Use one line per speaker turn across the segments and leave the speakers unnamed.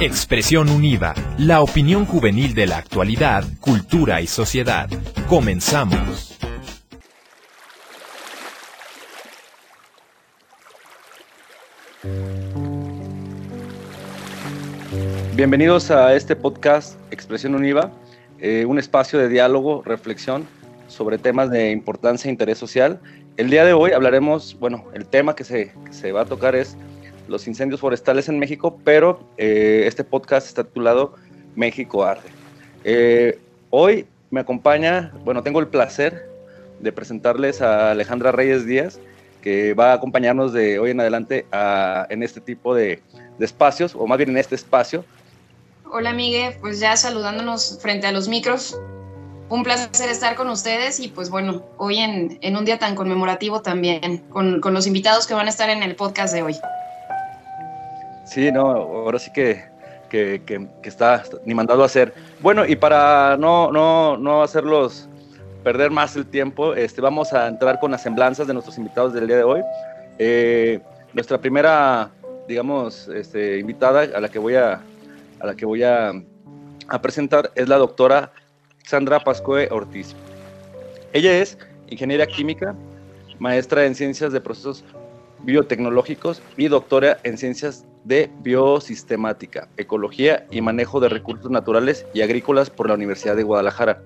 Expresión Unida, la opinión juvenil de la actualidad, cultura y sociedad. Comenzamos.
Bienvenidos a este podcast Expresión Univa, eh, un espacio de diálogo, reflexión sobre temas de importancia e interés social. El día de hoy hablaremos, bueno, el tema que se, que se va a tocar es los incendios forestales en México, pero eh, este podcast está titulado México Arde. Eh, hoy me acompaña, bueno, tengo el placer de presentarles a Alejandra Reyes Díaz, que va a acompañarnos de hoy en adelante en este tipo de, espacios, o más bien en este espacio.
Hola, Miguel, pues ya saludándonos frente a los micros. Un placer estar con ustedes y pues bueno, hoy en, en un día tan conmemorativo también, con, con los invitados que van a estar en el podcast de hoy.
Sí, no, ahora sí que, que, que, está ni mandado a hacer. Bueno, y para no, no, no hacerlos perder más el tiempo, este, vamos a entrar con las semblanzas de nuestros invitados del día de hoy. Eh, nuestra primera, digamos, este, invitada a la que voy a, a la que voy a, a presentar es la doctora Sandra Pascue Ortiz. Ella es ingeniera química, maestra en ciencias de procesos biotecnológicos y doctora en ciencias de biosistemática, ecología y manejo de recursos naturales y agrícolas por la Universidad de Guadalajara.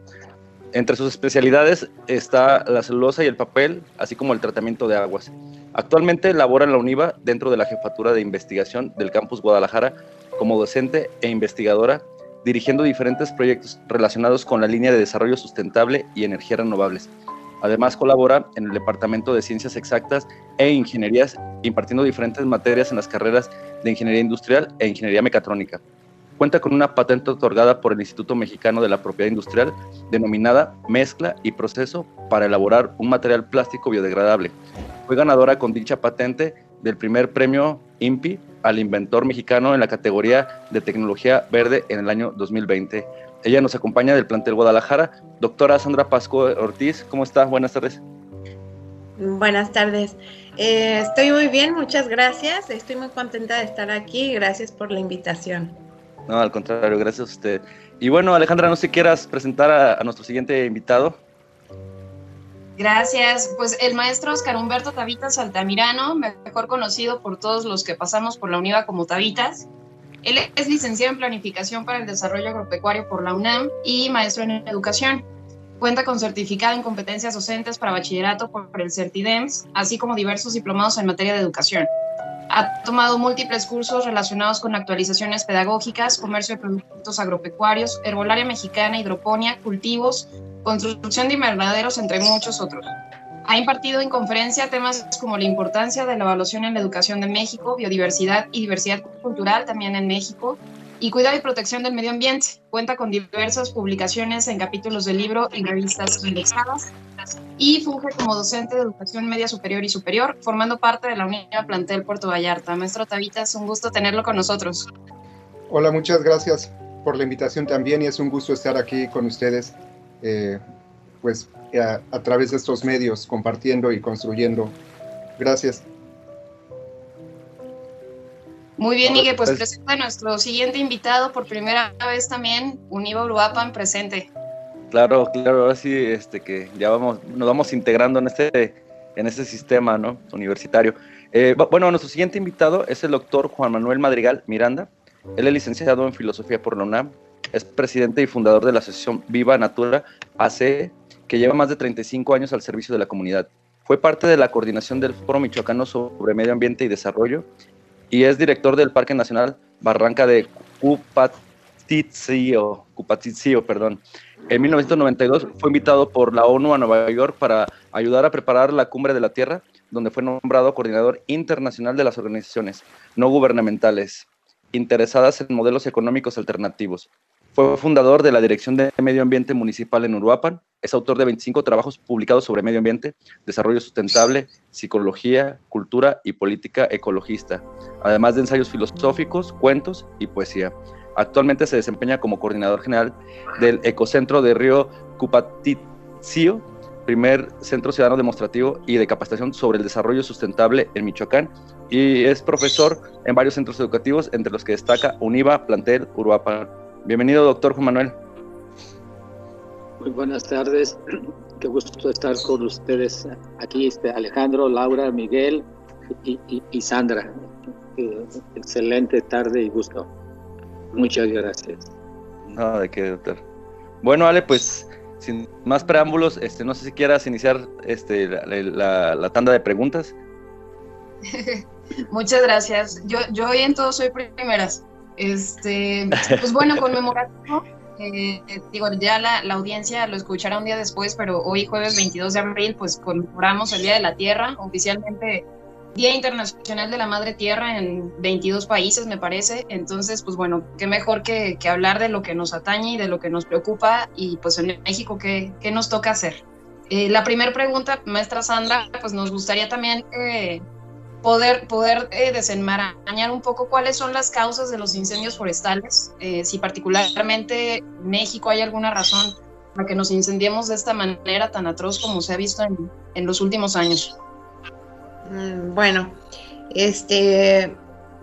Entre sus especialidades está la celulosa y el papel, así como el tratamiento de aguas. Actualmente labora en la UNIVA dentro de la jefatura de investigación del campus Guadalajara como docente e investigadora, dirigiendo diferentes proyectos relacionados con la línea de desarrollo sustentable y energías renovables Además colabora en el Departamento de Ciencias Exactas e Ingenierías, impartiendo diferentes materias en las carreras de Ingeniería Industrial e Ingeniería Mecatrónica. Cuenta con una patente otorgada por el Instituto Mexicano de la Propiedad Industrial denominada Mezcla y Proceso para elaborar un material plástico biodegradable. Fue ganadora con dicha patente del primer premio INPI al inventor mexicano en la categoría de tecnología verde en el año 2020. Ella nos acompaña del plantel Guadalajara. Doctora Sandra Pasco Ortiz, ¿cómo está? Buenas tardes.
Buenas tardes. Eh, estoy muy bien, muchas gracias. Estoy muy contenta de estar aquí. Gracias por la invitación.
No, al contrario, gracias a usted. Y bueno, Alejandra, no sé si quieras presentar a, a nuestro siguiente invitado.
Gracias. Pues el maestro Oscar Humberto Tavitas Altamirano, mejor conocido por todos los que pasamos por la UNIVA como Tavitas, él es licenciado en Planificación para el Desarrollo Agropecuario por la UNAM y maestro en Educación. Cuenta con certificado en competencias docentes para bachillerato por el CERTIDEMS, así como diversos diplomados en materia de educación. Ha tomado múltiples cursos relacionados con actualizaciones pedagógicas, comercio de productos agropecuarios, herbolaria mexicana, hidroponía, cultivos, construcción de invernaderos, entre muchos otros. Ha impartido en conferencia temas como la importancia de la evaluación en la educación de México, biodiversidad y diversidad cultural también en México, y cuidado y protección del medio ambiente. Cuenta con diversas publicaciones en capítulos del libro y revistas indexadas y funge como docente de educación media superior y superior, formando parte de la Unidad Plantel Puerto Vallarta. Maestro Tavita, es un gusto tenerlo con nosotros.
Hola, muchas gracias por la invitación también y es un gusto estar aquí con ustedes. Eh, pues a, través de estos medios, compartiendo y construyendo. Gracias.
Muy bien, Miguel, pues, presenta a nuestro siguiente invitado por primera vez también, Univa Uruapan, presente.
Claro, claro, ahora sí, este, que ya vamos, nos vamos integrando en este, en este sistema ¿no? universitario. Eh, bueno, nuestro siguiente invitado es el doctor Juan Manuel Madrigal Miranda. Él es licenciado en Filosofía por la UNAM, es presidente y fundador de la Asociación Viva Natura AC que lleva más de 35 años al servicio de la comunidad. Fue parte de la coordinación del Foro Michoacano sobre Medio Ambiente y Desarrollo y es director del Parque Nacional Barranca de Cupatizio, Cupatizio perdón. En 1992 fue invitado por la ONU a Nueva York para ayudar a preparar la Cumbre de la Tierra, donde fue nombrado coordinador internacional de las organizaciones no gubernamentales interesadas en modelos económicos alternativos. Fue fundador de la Dirección de Medio Ambiente Municipal en Uruapan. Es autor de 25 trabajos publicados sobre medio ambiente, desarrollo sustentable, psicología, cultura y política ecologista, además de ensayos filosóficos, cuentos y poesía. Actualmente se desempeña como coordinador general del Ecocentro de Río Cupatizio primer centro ciudadano demostrativo y de capacitación sobre el desarrollo sustentable en Michoacán y es profesor en varios centros educativos, entre los que destaca UNIVA, Plantel, Uruapan. Bienvenido, doctor Juan Manuel.
Muy buenas tardes, qué gusto estar con ustedes aquí, este, Alejandro, Laura, Miguel y, Sandra. Eh, excelente tarde y gusto. Muchas gracias.
No, de qué, doctor. Bueno, Ale, pues sin más preámbulos, este, no sé si quieras iniciar este, la, tanda de preguntas.
Muchas gracias. Yo, yo hoy en todo soy primeras. Este, pues bueno, conmemorativo. Eh, digo, ya la, la, audiencia lo escuchará un día después, pero hoy jueves 22 de abril, pues conmemoramos el Día de la Tierra, oficialmente Día Internacional de la Madre Tierra en 22 países, me parece. Entonces, pues bueno, qué mejor que, hablar de lo que nos atañe y de lo que nos preocupa y pues en México, ¿qué, qué nos toca hacer? Eh, la primera pregunta, maestra Sandra, pues nos gustaría también poder, poder eh, desenmarañar un poco cuáles son las causas de los incendios forestales, si particularmente en México hay alguna razón para que nos incendiemos de esta manera tan atroz como se ha visto en, en los últimos años.
Mm, bueno, este,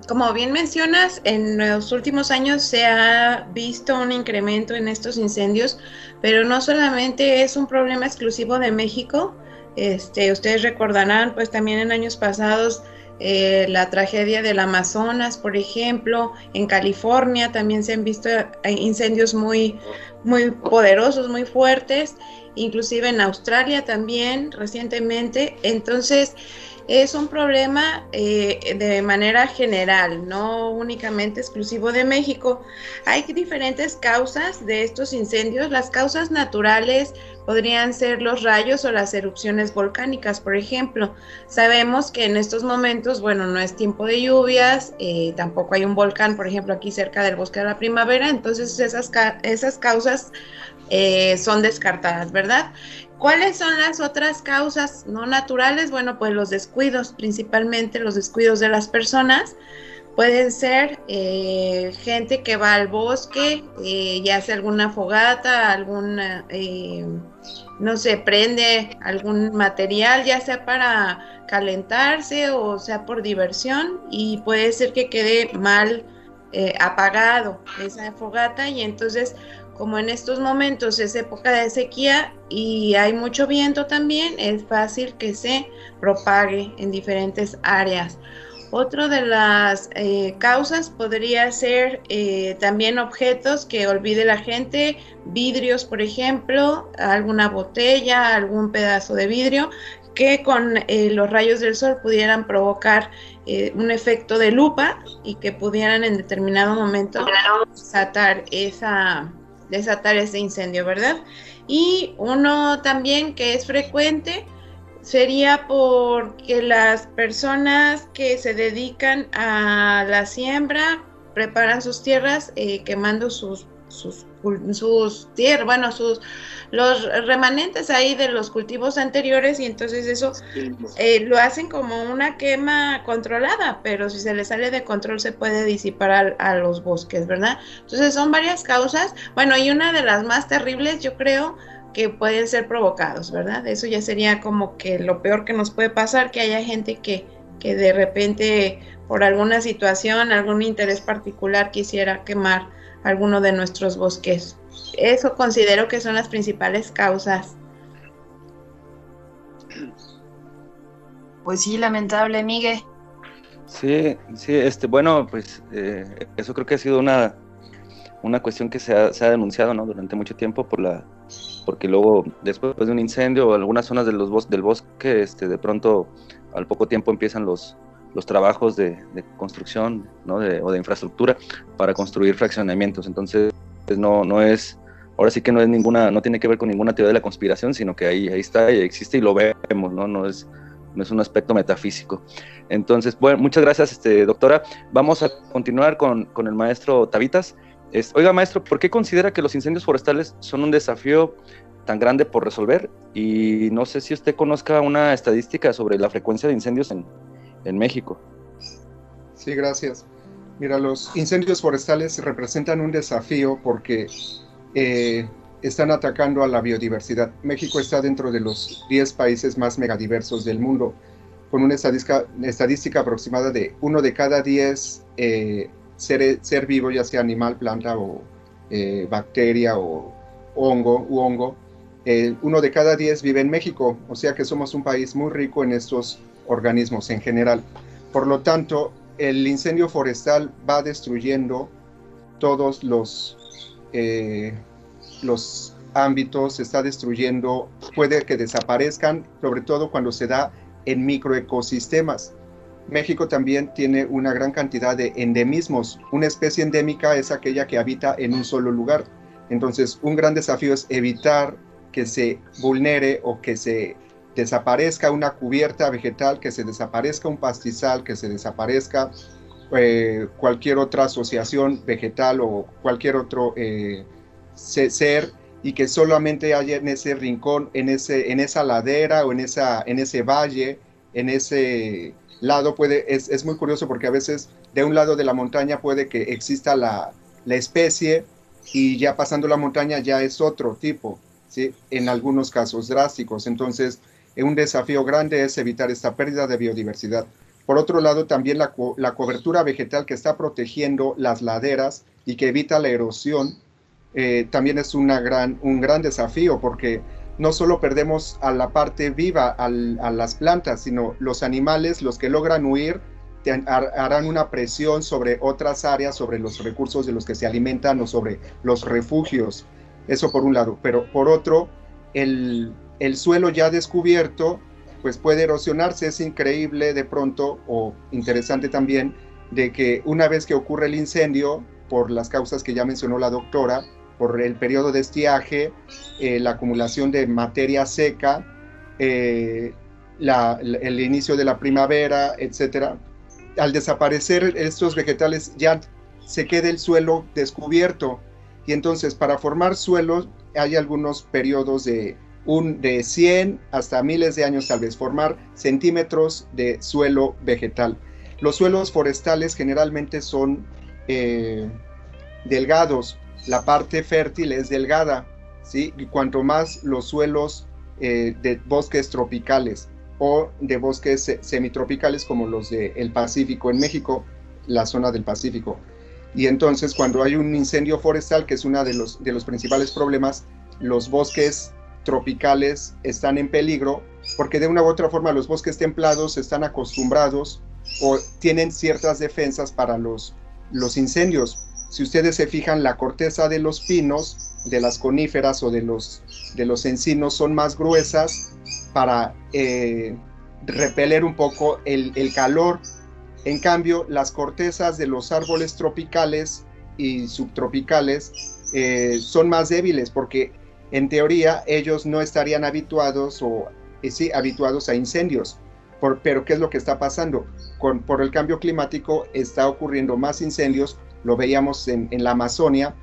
como bien mencionas, en los últimos años se ha visto un incremento en estos incendios, pero no solamente es un problema exclusivo de México. Este, ustedes recordarán, pues también en años pasados eh, la tragedia del Amazonas, por ejemplo, en California también se han visto eh, incendios muy, muy poderosos, muy fuertes, inclusive en Australia también recientemente. Entonces, es un problema eh, de manera general, no únicamente exclusivo de México. Hay diferentes causas de estos incendios. Las causas naturales podrían ser los rayos o las erupciones volcánicas, por ejemplo. Sabemos que en estos momentos, bueno, no es tiempo de lluvias, eh, tampoco hay un volcán, por ejemplo, aquí cerca del bosque de la primavera, entonces esas, esas causas eh, son descartadas, ¿verdad? ¿Cuáles son las otras causas no naturales? Bueno, pues los descuidos, principalmente los descuidos de las personas. Pueden ser eh, gente que va al bosque eh, y hace alguna fogata, alguna, eh, no sé, prende algún material, ya sea para calentarse o sea por diversión, y puede ser que quede mal apagado esa fogata y entonces como en estos momentos es época de sequía y hay mucho viento también, es fácil que se propague en diferentes áreas. Otra de las eh, causas podría ser eh, también objetos que olvide la gente, vidrios, por ejemplo, alguna botella, algún pedazo de vidrio, que con eh, los rayos del sol pudieran provocar un efecto de lupa y que pudieran en determinado momento desatar esa, desatar ese incendio, ¿verdad? Y uno también que es frecuente sería porque las personas que se dedican a la siembra preparan sus tierras eh, quemando sus, sus sus tierras, bueno, sus los remanentes ahí de los cultivos anteriores y entonces eso eh, lo hacen como una quema controlada, pero si se le sale de control se puede disipar a, los bosques, ¿verdad? Entonces son varias causas, bueno, y una de las más terribles yo creo que pueden ser provocados, ¿verdad? Eso ya sería como que lo peor que nos puede pasar, que haya gente que, que de repente por alguna situación, algún interés particular quisiera quemar alguno de nuestros bosques. Eso considero que son las principales causas.
Pues sí, lamentable, Miguel.
Sí, sí, este, bueno, pues eh, eso creo que ha sido una, una cuestión que se ha, se ha, denunciado ¿no? durante mucho tiempo por la porque luego después de un incendio o algunas zonas de los bos del bosque este, de pronto al poco tiempo empiezan los, los trabajos de, construcción o de infraestructura para construir fraccionamientos. Entonces, no, no es, ahora sí que no es ninguna, no tiene que ver con ninguna teoría de la conspiración, sino que ahí, ahí está y existe y lo vemos, ¿no? No es, no es un aspecto metafísico. Entonces, bueno, muchas gracias, este, doctora. Vamos a continuar con, con el maestro Tavitas. oiga, maestro, ¿por qué considera que los incendios forestales son un desafío tan grande por resolver? Y no sé si usted conozca una estadística sobre la frecuencia de incendios en, en México.
Sí, gracias. Mira, los incendios forestales representan un desafío porque eh, están atacando a la biodiversidad. México está dentro de los 10 países más megadiversos del mundo, con una estadística, aproximada de uno de cada 10 eh, ser, ser, vivo, ya sea animal, planta o eh, bacteria o hongo u hongo, uno de cada 10 vive en México, o sea que somos un país muy rico en estos organismos en general. Por lo tanto, el incendio forestal va destruyendo todos los los ámbitos, está destruyendo, puede que desaparezcan, sobre todo cuando se da en microecosistemas. México también tiene una gran cantidad de endemismos. Una especie endémica es aquella que habita en un solo lugar. Entonces, un gran desafío es evitar que se vulnere o que se desaparezca una cubierta vegetal, que se desaparezca un pastizal, que se desaparezca eh, cualquier otra asociación vegetal o cualquier otro eh, ser y que solamente haya en ese rincón, en, ese, en esa ladera o en, esa, en ese valle, en ese lado puede, es, es, muy curioso porque a veces de un lado de la montaña puede que exista la, la especie y ya pasando la montaña ya es otro tipo, ¿sí? en algunos casos drásticos. Entonces, un desafío grande es evitar esta pérdida de biodiversidad. Por otro lado, también la, la cobertura vegetal que está protegiendo las laderas y que evita la erosión eh, también es una gran, un gran desafío porque no solo perdemos a la parte viva, a las plantas, sino los animales, los que logran huir, harán una presión sobre otras áreas, sobre los recursos de los que se alimentan o sobre los refugios. Eso por un lado. Pero por otro, el, el suelo ya descubierto, pues puede erosionarse. Es increíble de pronto, o interesante también, de que una vez que ocurre el incendio, por las causas que ya mencionó la doctora, por el periodo de estiaje, eh, la acumulación de materia seca, eh, el inicio de la primavera, etc. Al desaparecer estos vegetales ya se queda el suelo descubierto y entonces para formar suelos hay algunos periodos de, un, de 100 hasta miles de años tal vez, formar centímetros de suelo vegetal. Los suelos forestales generalmente son eh, delgados, la parte fértil es delgada, ¿sí? Y cuanto más los suelos eh, de bosques tropicales o de bosques semitropicales como los del Pacífico en México, la zona del Pacífico. Y entonces cuando hay un incendio forestal, que es uno de los, de los principales problemas, los bosques tropicales están en peligro porque de una u otra forma los bosques templados están acostumbrados o tienen ciertas defensas para los, los incendios. Si ustedes se fijan, la corteza de los pinos, de las coníferas o de los, de los encinos son más gruesas para eh, repeler un poco el, calor. En cambio, las cortezas de los árboles tropicales y subtropicales eh, son más débiles porque en teoría ellos no estarían habituados o eh, sí, habituados a incendios. pero ¿qué es lo que está pasando? Con, por el cambio climático está ocurriendo más incendios lo veíamos en, la Amazonia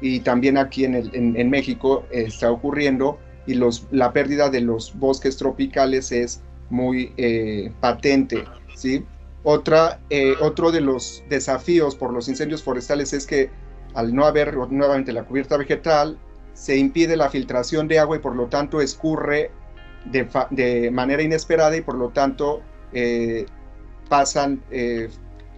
y también aquí en, México está ocurriendo y la pérdida de los bosques tropicales es muy eh, patente. ¿sí? Otra, eh, otro de los desafíos por los incendios forestales es que al no haber nuevamente la cubierta vegetal, se impide la filtración de agua y por lo tanto escurre de, manera inesperada y por lo tanto eh, pasan,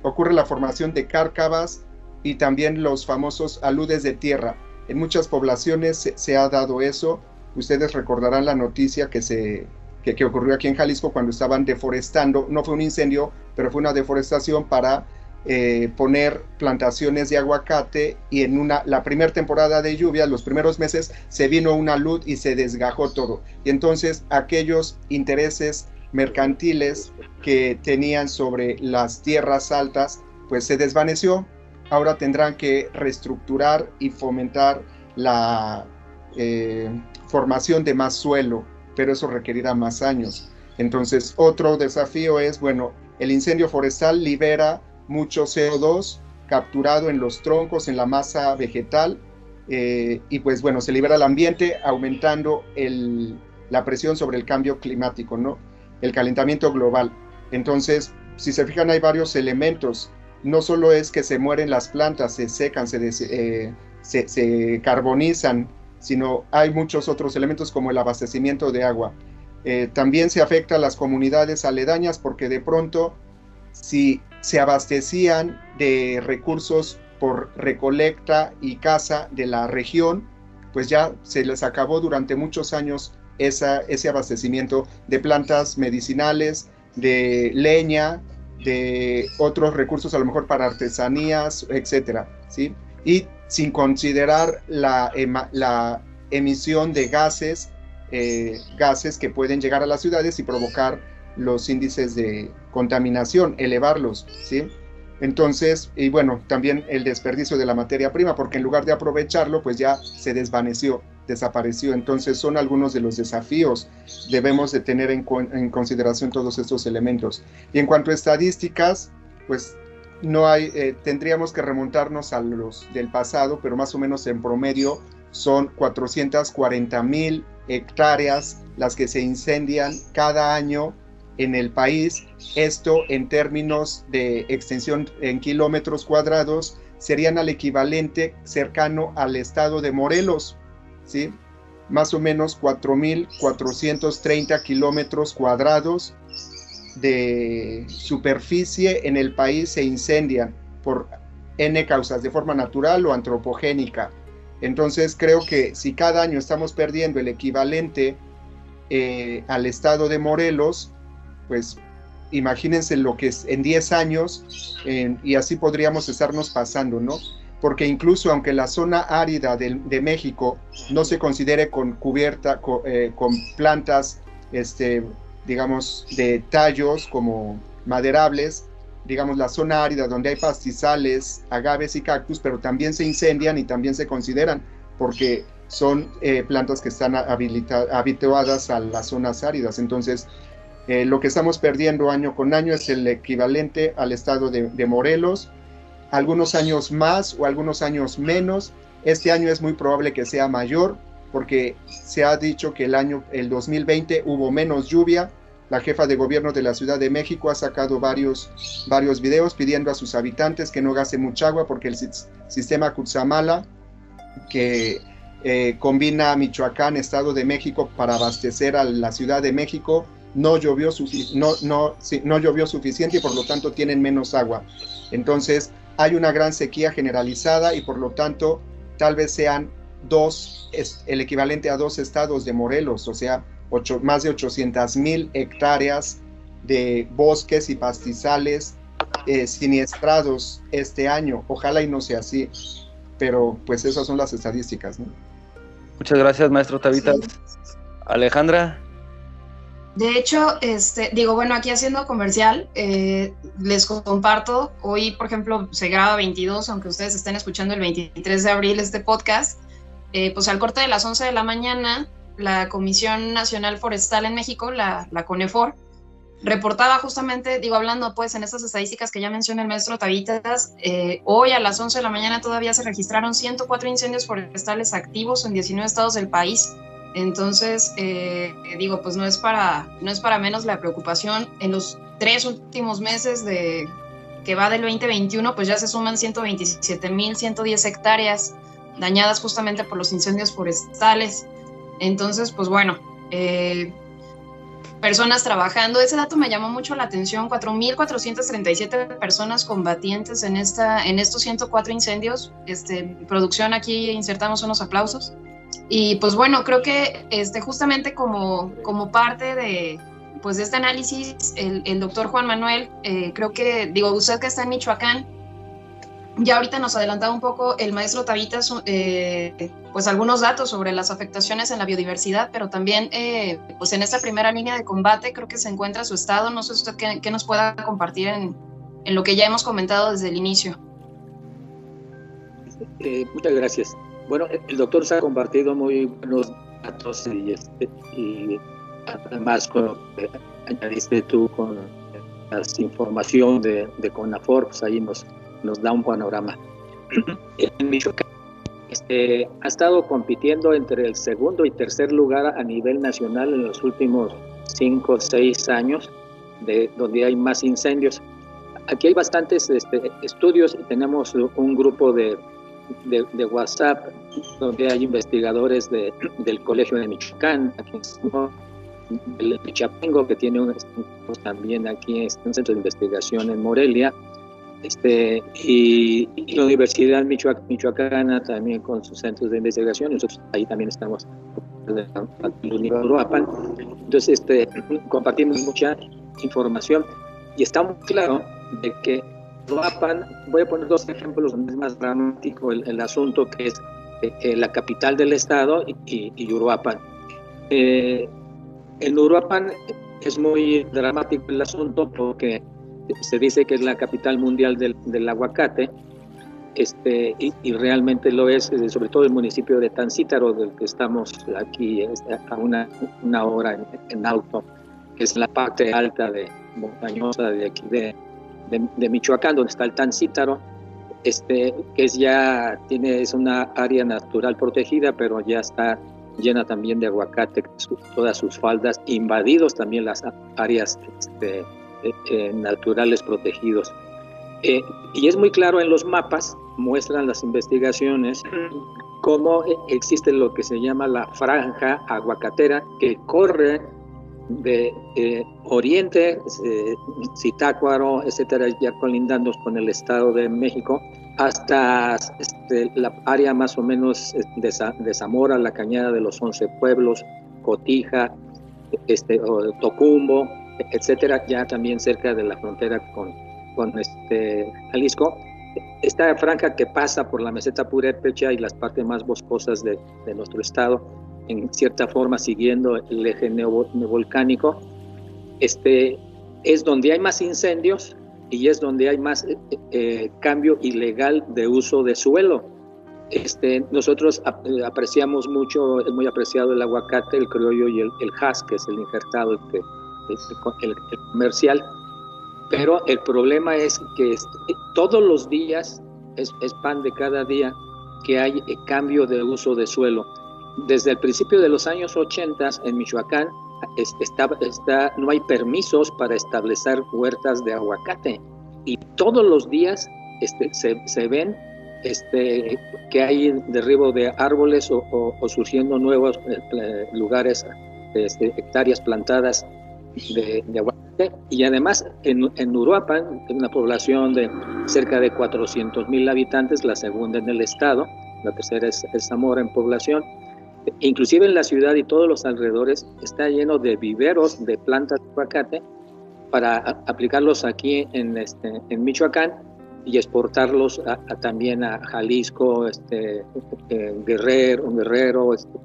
ocurre la formación de cárcavas y también los famosos aludes de tierra. En muchas poblaciones se, ha dado eso. Ustedes recordarán la noticia que, se, que, ocurrió aquí en Jalisco cuando estaban deforestando. No fue un incendio, pero fue una deforestación para eh, poner plantaciones de aguacate y en una, la primera temporada de lluvia, los primeros meses, se vino una luz y se desgajó todo. Y entonces aquellos intereses mercantiles que tenían sobre las tierras altas, pues se desvaneció ahora tendrán que reestructurar y fomentar la eh, formación de más suelo, pero eso requerirá más años. Entonces, otro desafío es, bueno, el incendio forestal libera mucho CO2 capturado en los troncos, en la masa vegetal, eh, y pues bueno, se libera al ambiente aumentando la presión sobre el cambio climático, ¿no? El calentamiento global. Entonces, si se fijan, hay varios elementos no solo es que se mueren las plantas, se secan, se, eh, se, carbonizan sino hay muchos otros elementos como el abastecimiento de agua. Eh, también se afecta a las comunidades aledañas porque de pronto si se abastecían de recursos por recolecta y caza de la región, pues ya se les acabó durante muchos años ese abastecimiento de plantas medicinales, de leña, de otros recursos a lo mejor para artesanías, etcétera, ¿sí? Y sin considerar la, la emisión de gases, eh, gases que pueden llegar a las ciudades y provocar los índices de contaminación, elevarlos, ¿sí? Entonces, y bueno, también el desperdicio de la materia prima, porque en lugar de aprovecharlo, pues ya se desvaneció, desapareció. Entonces, son algunos de los desafíos. Debemos de tener en, consideración todos estos elementos. Y en cuanto a estadísticas, pues no hay, eh, tendríamos que remontarnos a los del pasado, pero más o menos en promedio son 440 mil hectáreas las que se incendian cada año en el país. Esto en términos de extensión en kilómetros cuadrados serían al equivalente cercano al estado de Morelos, ¿sí? Más o menos 4.430 kilómetros cuadrados de superficie en el país se incendian por N causas, de forma natural o antropogénica. Entonces creo que si cada año estamos perdiendo el equivalente eh, al estado de Morelos, pues imagínense lo que es en 10 años y así podríamos estarnos pasando, ¿no? Porque incluso aunque la zona árida de, México no se considere con cubierta, eh, con plantas, este, digamos, de tallos como maderables, digamos, la zona árida donde hay pastizales, agaves y cactus, pero también se incendian y también se consideran porque son eh, plantas que están habituadas a las zonas áridas. Entonces, eh, lo que estamos perdiendo año con año es el equivalente al estado de, Morelos, algunos años más o algunos años menos. Este año es muy probable que sea mayor porque se ha dicho que el año el 2020 hubo menos lluvia. La jefa de gobierno de la Ciudad de México ha sacado varios, varios videos pidiendo a sus habitantes que no gasten mucha agua porque el sistema Cutzamala, que eh, combina Michoacán, Estado de México para abastecer a la Ciudad de México, no llovió, no, no, no llovió suficiente y por lo tanto tienen menos agua. Entonces hay una gran sequía generalizada y por lo tanto tal vez sean dos, el equivalente a dos estados de Morelos, o sea, ocho, más de 800 mil hectáreas de bosques y pastizales eh, siniestrados este año. Ojalá y no sea así, pero pues esas son las estadísticas.
Muchas gracias, maestro Tavitas. Alejandra.
De hecho, este, digo, bueno, aquí haciendo comercial, eh, les comparto, hoy, por ejemplo, se graba 22, aunque ustedes estén escuchando el 23 de abril este podcast, eh, pues al corte de las 11 de la mañana, la Comisión Nacional Forestal en México, la, CONEFOR, reportaba justamente, digo, hablando pues en estas estadísticas que ya menciona el maestro Tavitas, eh, hoy a las 11 de la mañana todavía se registraron 104 incendios forestales activos en 19 estados del país entonces, eh, digo, pues no es, para, no es para menos la preocupación. En los tres últimos meses de, que va del 2021, pues ya se suman 127.110 hectáreas dañadas justamente por los incendios forestales. Entonces, pues bueno, eh, personas trabajando. Ese dato me llamó mucho la atención, 4.437 personas combatientes en, esta, en estos 104 incendios. Este, producción, aquí insertamos unos aplausos. Y pues bueno, creo que este, justamente como, como parte de, pues de este análisis, el, el doctor Juan Manuel, eh, creo que, digo, usted que está en Michoacán, ya ahorita nos adelantaba un poco el maestro Tavitas, eh, pues algunos datos sobre las afectaciones en la biodiversidad, pero también, eh, pues en esta primera línea de combate creo que se encuentra su estado. No sé usted qué, qué nos pueda compartir en, en, lo que ya hemos comentado desde el inicio.
muchas gracias. Bueno, el doctor se ha compartido muy buenos datos y, este, y además con añadiste tú con la información de, de CONAFOR, pues ahí nos, nos da un panorama. En Michoacán este, ha estado compitiendo entre el segundo y tercer lugar a nivel nacional en los últimos cinco o seis años, de, donde hay más incendios. Aquí hay bastantes este, estudios y tenemos un grupo de de, WhatsApp, donde hay investigadores de, del Colegio de Michoacán, aquí el Pichapengo, que tiene un, también aquí un centro de investigación en Morelia, este, y, la Universidad Michoacana también con sus centros de investigación, nosotros ahí también estamos en el Uruapan. Entonces, este, compartimos mucha información y está muy claro de que Uruapan, voy a poner dos ejemplos donde es más dramático el, asunto, que es eh, eh, la capital del estado y, y Uruapan. Eh, en Uruapan es muy dramático el asunto porque se dice que es la capital mundial del, del aguacate, este, y, realmente lo es, eh, sobre todo el municipio de Tancítaro, del que estamos aquí a una, una hora en, auto, que es la parte alta de montañosa de aquí de, de, Michoacán, donde está el Tancítaro, este, que es ya tiene es una área natural protegida, pero ya está llena también de aguacate, todas sus faldas, invadidos también las áreas este, eh, eh, naturales protegidos. Eh, y es muy claro en los mapas, muestran las investigaciones, cómo existe lo que se llama la franja aguacatera que corre de Oriente, Zitácuaro, etcétera, ya colindando con el Estado de México, hasta este, la área más o menos de, de, Zamora, la Cañada de los Once Pueblos, Cotija, este, Tocumbo, etcétera, ya también cerca de la frontera con, con este Jalisco. Esta franja que pasa por la meseta purépecha y las partes más boscosas de, de nuestro estado, en cierta forma siguiendo el eje neovolcánico, este, es donde hay más incendios y es donde hay más eh, eh, cambio ilegal de uso de suelo. Este, nosotros apreciamos mucho, es muy apreciado el aguacate, el criollo y el, el has, que es el injertado, el que el, comercial, pero el problema es que todos los días, es, pan de cada día, que hay cambio de uso de suelo. Desde el principio de los años 80 en Michoacán no hay permisos para establecer huertas de aguacate. Y todos los días este, se, ven este, que hay derribo de árboles o, surgiendo nuevos eh, lugares, este, hectáreas plantadas de, aguacate. Y además en, en Uruapan, una población de cerca de 400 mil habitantes, la segunda en el estado, la tercera es, Zamora en población, inclusive en la ciudad y todos los alrededores está lleno de viveros de plantas de aguacate para aplicarlos aquí en, este, en Michoacán y exportarlos también a Jalisco, este, eh, Guerrero, Guerrero este,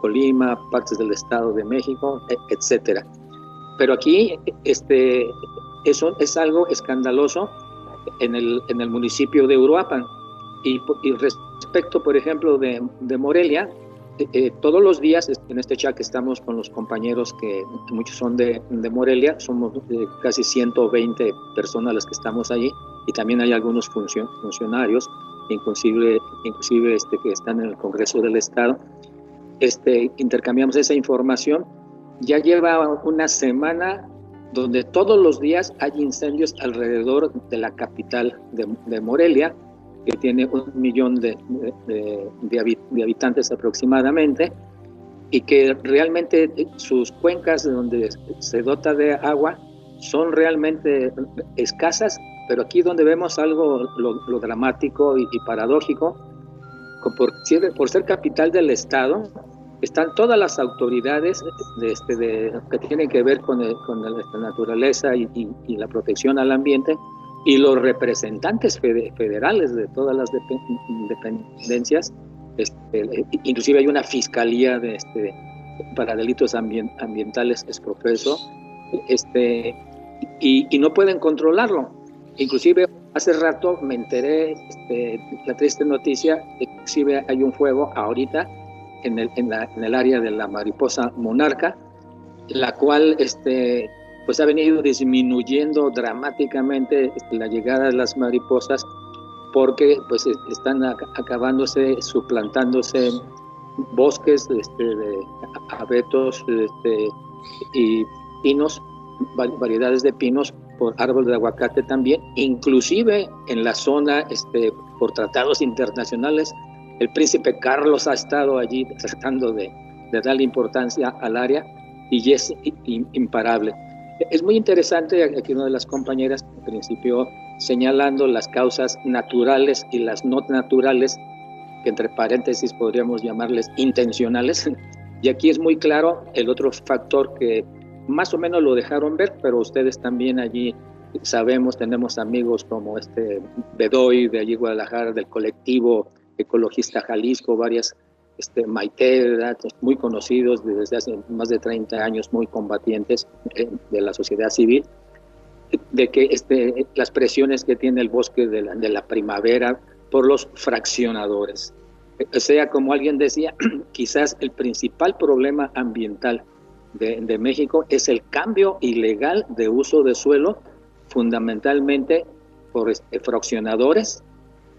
Colima, partes del Estado de México, e, etcétera. Pero aquí este, eso es algo escandaloso en el, en el municipio de Uruapan. Y, respecto, por ejemplo, de, de Morelia, eh, eh, todos los días en este chat que estamos con los compañeros que muchos son de, de Morelia, somos eh, casi 120 personas las que estamos allí y también hay algunos funcionarios, inclusive, inclusive este, que están en el Congreso del Estado. Este, intercambiamos esa información ya lleva una semana donde todos los días hay incendios alrededor de la capital de, Morelia, que tiene un millón de, de, habitantes aproximadamente, y que realmente sus cuencas donde se dota de agua son realmente escasas, pero aquí donde vemos algo lo, dramático y, paradójico, por, por ser capital del estado, están todas las autoridades de este, de, que tienen que ver con, con la naturaleza y, la protección al ambiente y los representantes federales de todas las dependencias, este, inclusive hay una fiscalía de, este, para delitos ambientales, es profeso, este, y, no pueden controlarlo. Inclusive hace rato me enteré este, la triste noticia, inclusive hay un fuego ahorita en el, en, la, en el área de la mariposa monarca, la cual este, pues ha venido disminuyendo dramáticamente la llegada de las mariposas porque pues están acabándose, suplantándose bosques este, de abetos este, y pinos, variedades de pinos por árbol de aguacate también, inclusive en la zona este, por tratados internacionales. El príncipe Carlos ha estado allí tratando de, de darle importancia al área y es imparable. Es muy interesante, aquí una de las compañeras, en principio, señalando las causas naturales y las no naturales, que entre paréntesis podríamos llamarles intencionales. Y aquí es muy claro el otro factor que más o menos lo dejaron ver, pero ustedes también allí sabemos, tenemos amigos como este Bedoy de allí Guadalajara, del colectivo ecologista Jalisco, varias este, Maite, muy conocidos desde hace más de 30 años, muy combatientes eh, de la sociedad civil, de que este, las presiones que tiene el bosque de la, de la primavera por los fraccionadores. O sea, como alguien decía, quizás el principal problema ambiental de, de, México es el cambio ilegal de uso de suelo, fundamentalmente por este, fraccionadores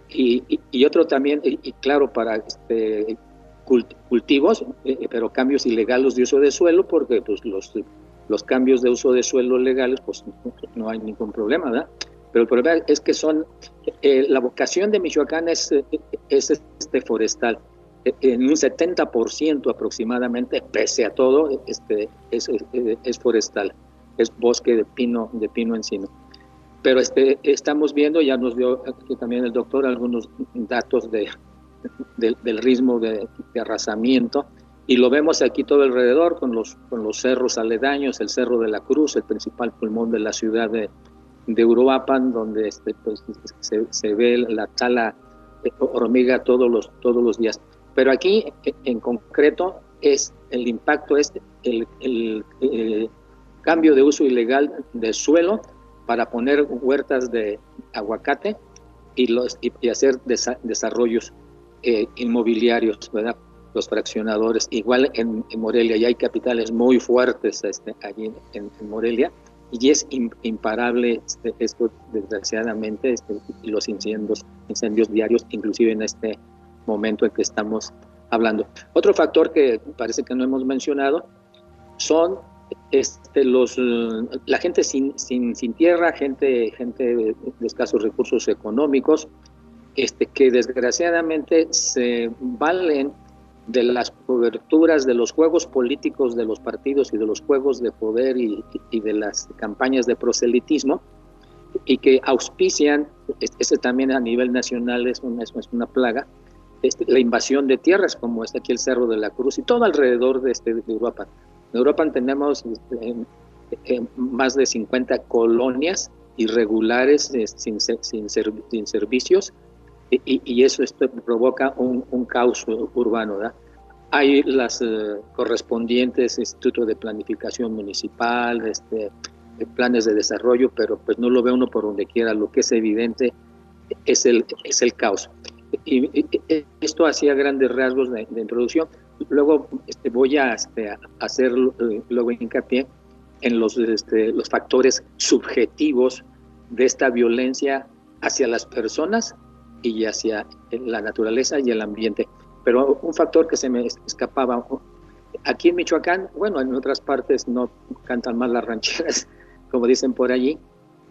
y, y, otro también, y, y claro, para este, cultivos, eh, eh, pero cambios ilegales de uso de suelo, porque pues, los, los cambios de uso de suelo legales, pues no hay ningún problema, ¿verdad? Pero el problema es que son, eh, la vocación de Michoacán es, es este forestal. En un 70% aproximadamente, pese a todo, este, es, es, forestal, es bosque de pino, de pino encino. Pero este, estamos viendo, ya nos dio aquí también el doctor algunos datos de, del, ritmo de, arrasamiento y lo vemos aquí todo alrededor con los, con los cerros aledaños, el Cerro de la Cruz, el principal pulmón de la ciudad de, de Uruapan, donde este, pues, se, se, ve la tala hormiga todos los, todos los días. Pero aquí en concreto es el impacto, es el, el, cambio de uso ilegal de suelo para poner huertas de aguacate y, los, y hacer desarrollos eh, inmobiliarios, los fraccionadores. Igual en, Morelia, ya hay capitales muy fuertes este, allí en, Morelia, y es imparable este, esto, desgraciadamente, este, los incendios, incendios diarios, inclusive en este momento en que estamos hablando. Otro factor que parece que no hemos mencionado son este, los, la gente sin tierra, gente, gente de escasos recursos económicos, este, que desgraciadamente se valen de las coberturas de los juegos políticos de los partidos y de los juegos de poder y, de las campañas de proselitismo y que auspician, ese también a nivel nacional es una, es una plaga, este, la invasión de tierras como está aquí el Cerro de la Cruz y todo alrededor de, este, de Europa. En Europa tenemos este, más de 50 colonias irregulares sin, sin, sin servicios y, eso esto provoca un, caos urbano. Hay las eh, correspondientes institutos de planificación municipal, este, planes de desarrollo, pero pues no lo ve uno por donde quiera. Lo que es evidente es el, es el caos. Y, esto hacía grandes rasgos de, introducción. Luego este, voy a, este, hacer eh, luego hincapié en los, este, los factores subjetivos de esta violencia hacia las personas y hacia la naturaleza y el ambiente. Pero un factor que se me escapaba, aquí en Michoacán, bueno, en otras partes no cantan más las rancheras, como dicen por allí,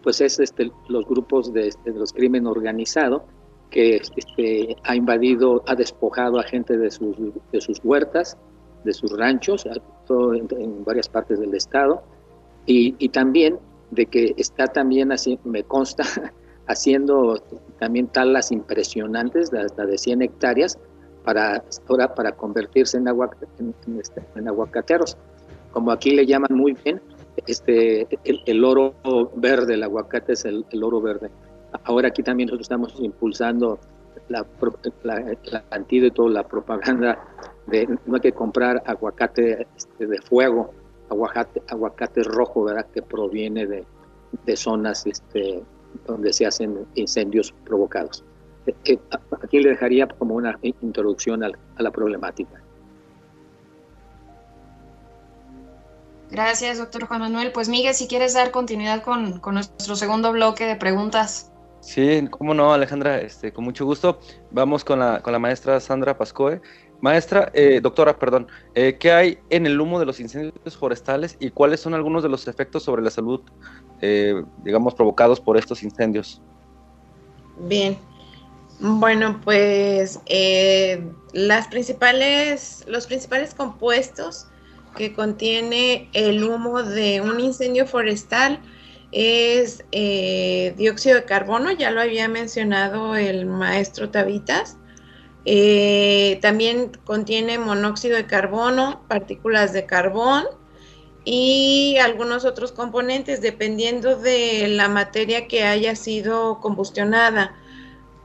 pues es este, los grupos de, este, los crimen organizado que este, ha invadido, ha despojado a gente de sus, de sus huertas, de sus ranchos, todo en, varias partes del estado, y, y, también de que está también así, me consta, haciendo también talas impresionantes, hasta de 100 hectáreas, para, ahora para convertirse en, este, en, aguacateros. Como aquí le llaman muy bien, este, el, oro verde, el aguacate es el, oro verde. Ahora aquí también nosotros estamos impulsando la, la, antídoto, la propaganda de no hay que comprar aguacate este, de fuego, aguacate, aguacate rojo, ¿verdad? Que proviene de, de zonas este, donde se hacen incendios provocados. Eh, eh, aquí le dejaría como una introducción a la problemática.
Gracias, doctor Juan Manuel. Pues Miguel, si quieres dar continuidad con, con, nuestro segundo bloque de preguntas.
Sí, cómo no, Alejandra, este, con mucho gusto. Vamos con la, con la maestra Sandra Pascoe. Maestra, eh, doctora, perdón, ¿qué hay en el humo de los incendios forestales y cuáles son algunos de los efectos sobre la salud eh, digamos, provocados por estos incendios.
Bien, Bueno, pues eh, las principales, los principales compuestos que contiene el humo de un incendio forestal es eh, dióxido de carbono, ya lo había mencionado el maestro Tabitas. Eh, también contiene monóxido de carbono, partículas de carbón y algunos otros componentes dependiendo de la materia que haya sido combustionada.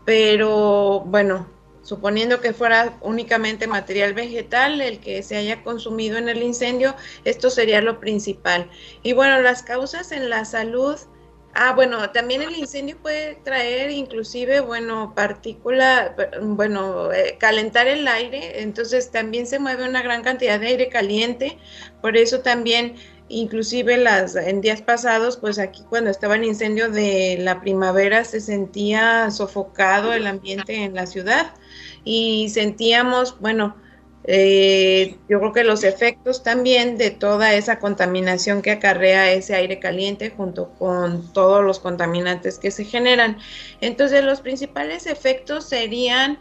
Pero bueno, suponiendo que fuera únicamente material vegetal el que se haya consumido en el incendio, esto sería lo principal. Y bueno, las causas en la salud, ah, bueno, también el incendio puede traer inclusive, bueno, partícula, bueno, eh, calentar el aire, entonces también se mueve una gran cantidad de aire caliente, por eso también inclusive las en días pasados, pues aquí cuando estaba el incendio de la primavera se sentía sofocado el ambiente en la ciudad y sentíamos, bueno, eh, yo creo que los efectos también de toda esa contaminación que acarrea ese aire caliente junto con todos los contaminantes que se generan. Entonces los principales efectos serían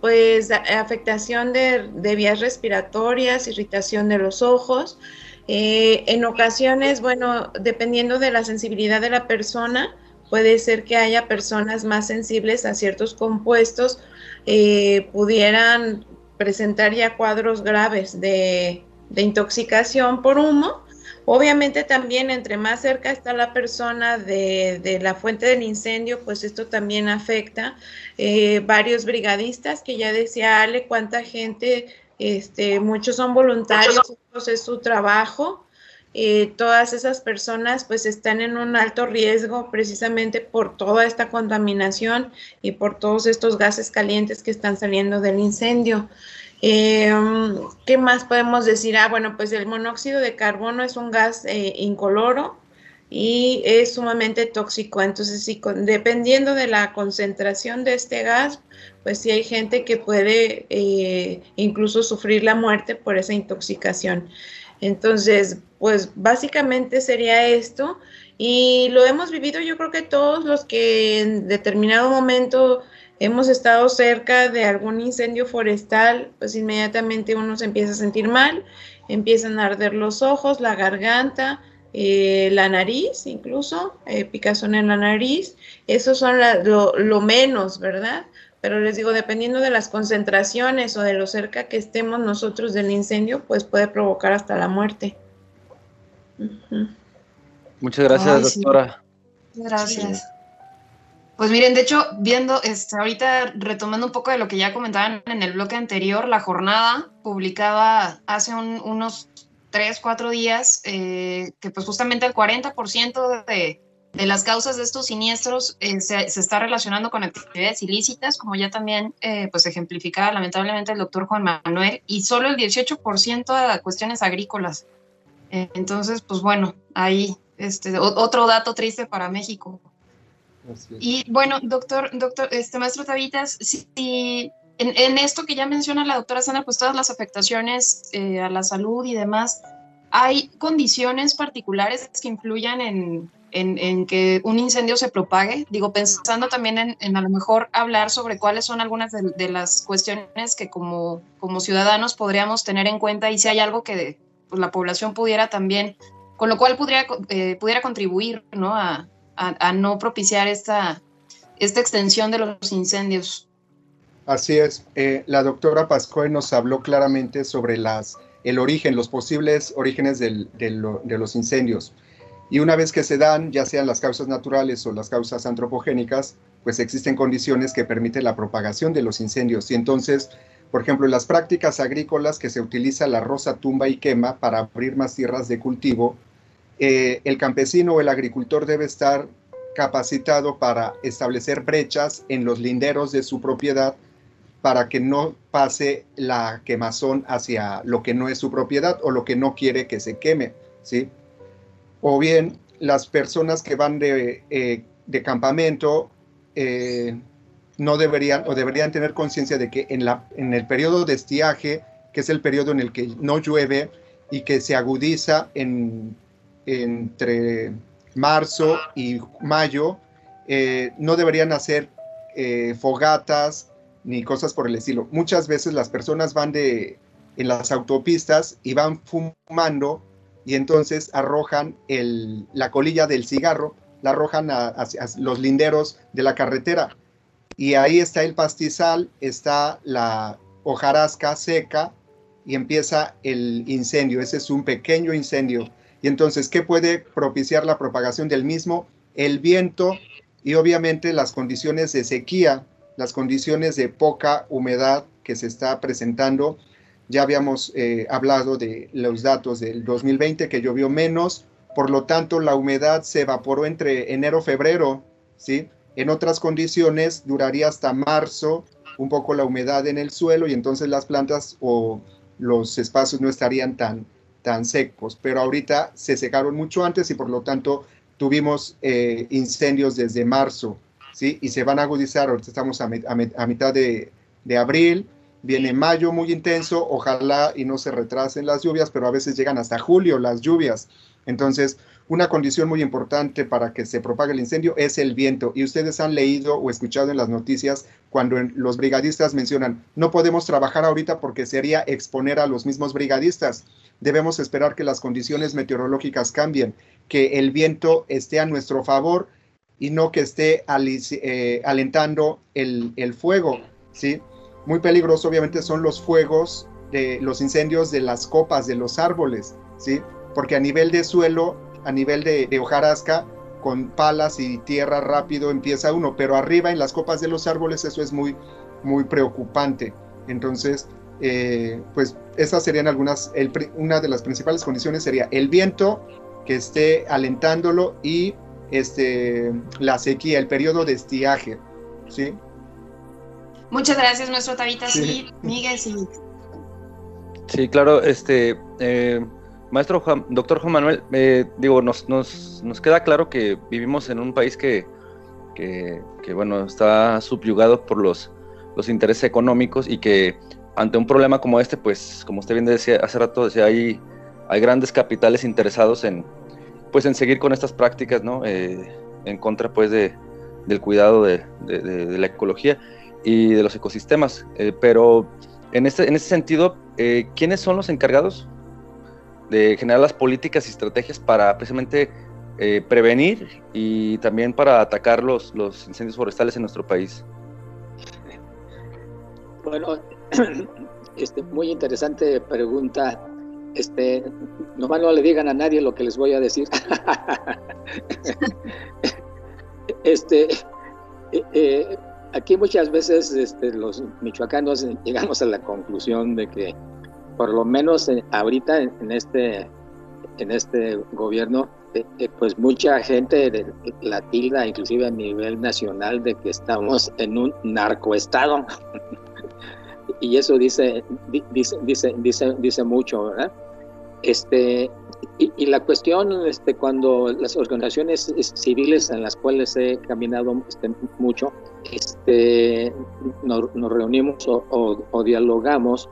pues afectación de, de vías respiratorias, irritación de los ojos, eh, en ocasiones, bueno, dependiendo de la sensibilidad de la persona, puede ser que haya personas más sensibles a ciertos compuestos, eh, pudieran presentar ya cuadros graves de, intoxicación por humo. Obviamente también entre más cerca está la persona de, la fuente del incendio, pues esto también afecta. Eh, varios brigadistas, que ya decía Ale, cuánta gente este, muchos son voluntarios, otros es su trabajo. Eh, todas esas personas pues están en un alto riesgo precisamente por toda esta contaminación y por todos estos gases calientes que están saliendo del incendio. Eh, ¿Qué más podemos decir? Ah, bueno, pues el monóxido de carbono es un gas eh, incoloro y es sumamente tóxico. Entonces, sí, dependiendo de la concentración de este gas, pues sí hay gente que puede incluso sufrir la muerte por esa intoxicación. Entonces, pues básicamente sería esto. Y lo hemos vivido yo creo que todos los que en determinado momento hemos estado cerca de algún incendio forestal, pues inmediatamente uno se empieza a sentir mal, empiezan a arder los ojos, la garganta, eh, la nariz, incluso, eh, picazón en la nariz. Eso son lo, lo, menos, ¿verdad? pero les digo, dependiendo de las concentraciones o de lo cerca que estemos nosotros del incendio, pues puede provocar hasta la muerte.
Muchas gracias, doctora.
Gracias. Pues miren, de hecho, viendo, este, ahorita retomando un poco de lo que ya comentaban en el bloque anterior, la jornada publicaba hace unos tres, cuatro días eh, que pues justamente el 40% de, de las causas de estos siniestros eh, se, está relacionando con actividades ilícitas, como ya también eh, pues ejemplificaba lamentablemente el doctor Juan Manuel, y solo el 18% a cuestiones agrícolas. Eh, entonces, pues bueno, ahí este, otro dato triste para México. Y bueno, doctor, doctor, este maestro Tavitas, si, en, en, esto que ya menciona la doctora Sandra, pues todas las afectaciones a la salud y demás, ¿hay condiciones particulares que influyan en, en, que un incendio se propague. Digo, pensando también en, a lo mejor hablar sobre cuáles son algunas de, las cuestiones que como, como ciudadanos podríamos tener en cuenta y si hay algo que pues, la población pudiera también, con lo cual pudiera, eh, pudiera contribuir ¿no? A, a, no propiciar esta, esta extensión de los incendios.
Así es. Eh, la doctora Pascoe nos habló claramente sobre las, el origen, los posibles orígenes del, de los incendios. Y una vez que se dan, ya sean las causas naturales o las causas antropogénicas, pues existen condiciones que permiten la propagación de los incendios. Y entonces, por ejemplo, en las prácticas agrícolas que se utiliza la rosa tumba y quema para abrir más tierras de cultivo, eh, el campesino o el agricultor debe estar capacitado para establecer brechas en los linderos de su propiedad para que no pase la quemazón hacia lo que no es su propiedad o lo que no quiere que se queme, ¿sí? o bien las personas que van de, eh, campamento eh, no deberían o deberían tener conciencia de que en, la, en el periodo de estiaje, que es el periodo en el que no llueve y que se agudiza en, entre marzo y mayo, eh, no deberían hacer eh, fogatas ni cosas por el estilo. Muchas veces las personas van de, en las autopistas y van fumando y entonces arrojan la colilla del cigarro, la arrojan hacia los linderos de la carretera. Y ahí está el pastizal, está la hojarasca seca y empieza el incendio. Ese es un pequeño incendio. Y entonces, ¿qué puede propiciar la propagación del mismo? El viento y obviamente las condiciones de sequía, las condiciones de poca humedad que se está presentando. Ya habíamos eh, hablado de los datos del 2020 que llovió menos, por lo tanto la humedad se evaporó entre enero y febrero, ¿sí? En otras condiciones duraría hasta marzo un poco la humedad en el suelo y entonces las plantas o los espacios no estarían tan, tan secos, pero ahorita se secaron mucho antes y por lo tanto tuvimos eh, incendios desde marzo, ¿sí? Y se van a agudizar, ahorita estamos a, mitad de, abril, viene mayo muy intenso, ojalá y no se retrasen las lluvias, pero a veces llegan hasta julio las lluvias. Entonces, una condición muy importante para que se propague el incendio es el viento. Y ustedes han leído o escuchado en las noticias cuando los brigadistas mencionan, no podemos trabajar ahorita porque sería exponer a los mismos brigadistas. Debemos esperar que las condiciones meteorológicas cambien que el viento esté a nuestro favor y no que esté eh, alentando el, fuego, ¿sí? Muy peligroso obviamente son los fuegos, de los incendios de las copas de los árboles, ¿sí? Porque a nivel de suelo, a nivel de, hojarasca, con palas y tierra rápido empieza uno, pero arriba en las copas de los árboles eso es muy, muy preocupante. Entonces, eh, pues esas serían algunas, una de las principales condiciones sería el viento, que esté alentándolo y este, la sequía, el periodo de estiaje. ¿sí?
Muchas gracias, nuestro Tabita. Sí, Miguel, sí.
Sí, claro, este, eh, maestro doctor Juan Manuel, eh, digo, nos, nos, nos, queda claro que vivimos en un país que, que, bueno, está subyugado por los, los intereses económicos y que ante un problema como este, pues, como usted bien decía hace rato, decía, hay hay grandes capitales interesados en, pues, en seguir con estas prácticas, ¿no? Eh, en contra, pues, de, del cuidado de, la ecología y de los ecosistemas. Eh, pero en este, en ese sentido, eh, ¿quiénes son los encargados de generar las políticas y estrategias para precisamente prevenir y también para atacar los, los incendios forestales en nuestro país?
Bueno, este, muy interesante pregunta este, nomás no le digan a nadie lo que les voy a decir. este, eh, eh, aquí muchas veces este, los michoacanos llegamos a la conclusión de que por lo menos ahorita en, este en este gobierno eh, pues mucha gente la tilda inclusive a nivel nacional de que estamos en un narcoestado y eso dice, dice, dice, dice, dice mucho, ¿verdad? Este, y, la cuestión, este, cuando las organizaciones civiles en las cuales he caminado este, mucho, este, nos, reunimos o, dialogamos,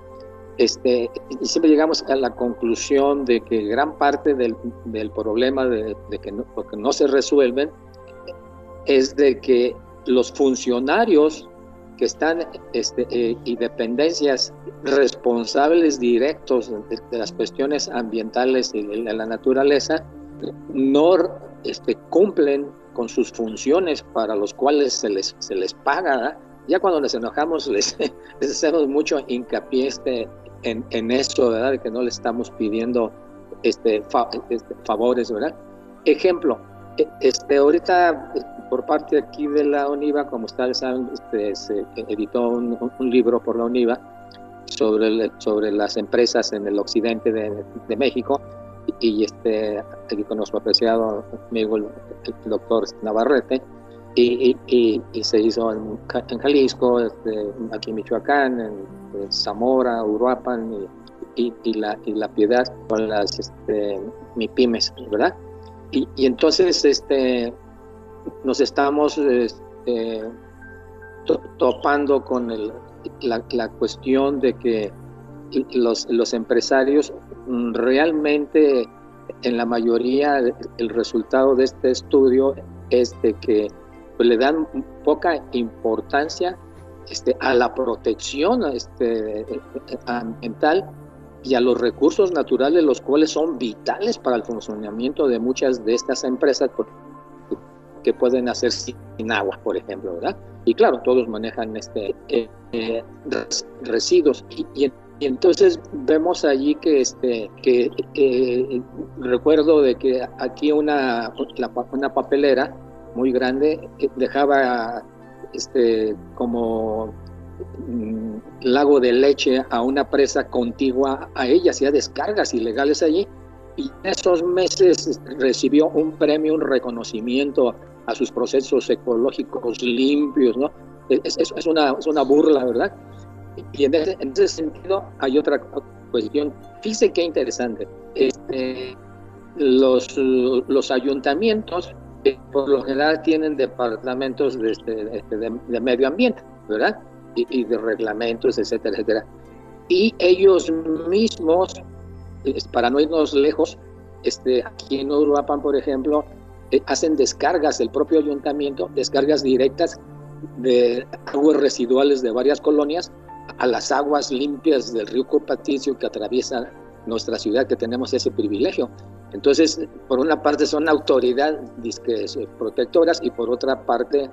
este, y siempre llegamos a la conclusión de que gran parte del, del problema de, de que, no, que no se resuelven es de que los funcionarios que están este, eh, y dependencias responsables directos de, las cuestiones ambientales y de la naturaleza no este, cumplen con sus funciones para los cuales se les, se les paga. Ya cuando nos enojamos les, les hacemos mucho hincapié este, en, en eso, ¿verdad? Que no le estamos pidiendo este, este favores, ¿verdad? Ejemplo, e, este, ahorita por parte aquí de la ONIVA, como ustedes saben, este, se editó un, libro por la ONIVA sobre, sobre las empresas en el occidente de, México y este aquí con nuestro apreciado amigo el, doctor Navarrete y, y, se hizo en, Jalisco, este, aquí en Michoacán, en, Zamora, Uruapan y, la, Piedad con las este, MIPIMES, ¿verdad? Y, entonces este, nos estamos este, topando con la, cuestión de que los, los empresarios mm, realmente en la mayoría el resultado de este estudio es de que pues le dan poca importancia este, a la protección este, ambiental y a los recursos naturales, los cuales son vitales para el funcionamiento de muchas de estas empresas que pueden hacer sin agua, por ejemplo, ¿verdad? Y claro, todos manejan este, eh, eh, residuos. Y, entonces vemos allí que, este, que eh, recuerdo de que aquí una, una papelera muy grande dejaba este, como mm, lago de leche a una presa contigua a ella, hacía descargas ilegales allí y en esos meses recibió un premio, un reconocimiento a sus procesos ecológicos limpios, ¿no? Es, es, una, es una burla, ¿verdad? Y en ese, sentido hay otra cuestión. Fíjese qué interesante. Este, los, los ayuntamientos por lo general tienen departamentos de, este, este, de, medio ambiente, ¿verdad? Y, de reglamentos, etcétera, etcétera. Y ellos mismos, para no irnos lejos, este, aquí en Uruapan, por ejemplo, eh, hacen descargas del propio ayuntamiento, descargas directas de aguas residuales de varias colonias a las aguas limpias del río Copaticio que atraviesa nuestra ciudad, que tenemos ese privilegio. Entonces, por una parte son autoridades protectoras y por otra parte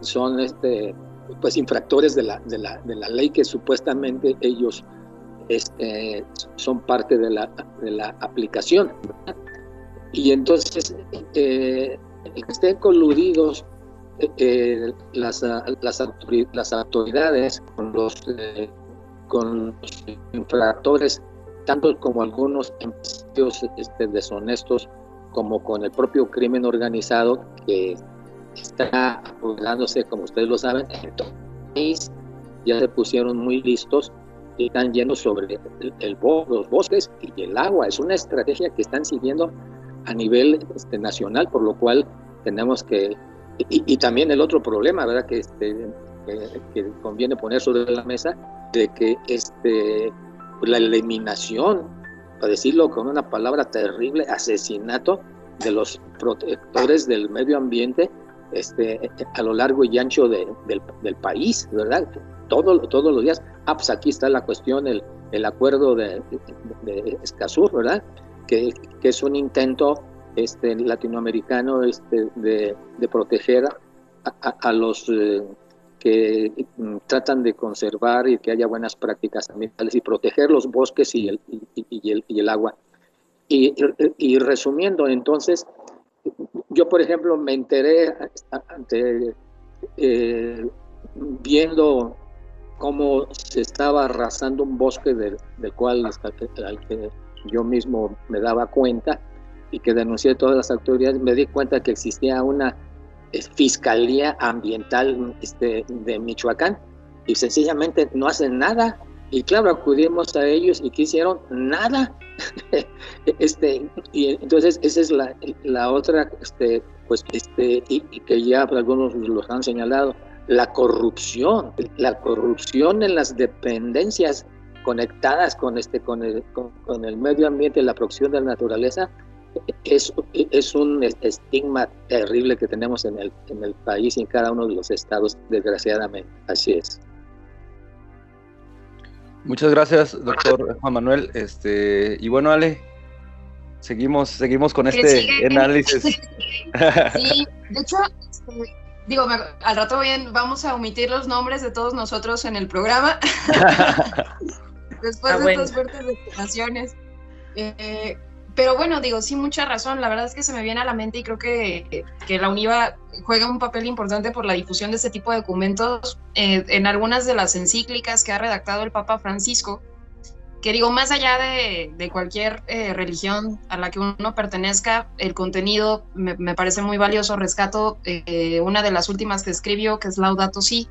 son este, pues infractores de la, de la, de la ley que supuestamente ellos este, son parte de la, de la aplicación. Y entonces eh, estén coludidos eh, las, las, autoridades con los, eh, con los infractores tanto como algunos empresarios este, deshonestos como con el propio crimen organizado que está apoderándose, como ustedes lo saben, en todo el país ya se pusieron muy listos y están yendo sobre el, los bosques y el agua. Es una estrategia que están siguiendo a nivel este, nacional, por lo cual tenemos que... Y, también el otro problema, ¿verdad? Que, este, que, que conviene poner sobre la mesa, de que este la eliminación, para decirlo con una palabra terrible, asesinato de los protectores del medio ambiente este, a lo largo y ancho del, país, ¿verdad? Todo, todos los días. Ah, pues aquí está la cuestión, el, el acuerdo de, de, Escazur, ¿verdad? Que, que, es un intento este, latinoamericano este, de, proteger a, los eh, que mm, tratan de conservar y que haya buenas prácticas ambientales y proteger los bosques y el, y, el, y el, agua. Y, y, resumiendo, entonces, yo por ejemplo me enteré ante, eh, viendo cómo se estaba arrasando un bosque del, del cual al que yo mismo me daba cuenta y que denuncié a todas las autoridades, me di cuenta que existía una Fiscalía Ambiental este, de Michoacán y sencillamente no hacen nada. Y claro, acudimos a ellos y que hicieron nada. este, y entonces esa es la, la otra, este, pues, este, y, que ya algunos los han señalado, la corrupción, la corrupción en las dependencias conectadas con, este, con, el, con el medio ambiente, la producción de la naturaleza, es, es un estigma terrible que tenemos en el, en el país y en cada uno de los estados, desgraciadamente. Así es.
Muchas gracias, doctor Juan Manuel. Este, y bueno, Ale, seguimos, seguimos con este análisis.
Sí, de hecho, este, digo, al rato bien vamos a omitir los nombres de todos nosotros en el programa. Después ah, de estas fuertes declaraciones. Eh, pero bueno, digo, sí, mucha razón. La verdad es que se me viene a la mente y creo que, que la UNIVA juega un papel importante por la difusión de este tipo de documentos eh, en algunas de las encíclicas que ha redactado el Papa Francisco, que digo, más allá de, de cualquier eh, religión a la que uno pertenezca, el contenido me, me parece muy valioso. Rescato eh, una de las últimas que escribió, que es Laudato Si,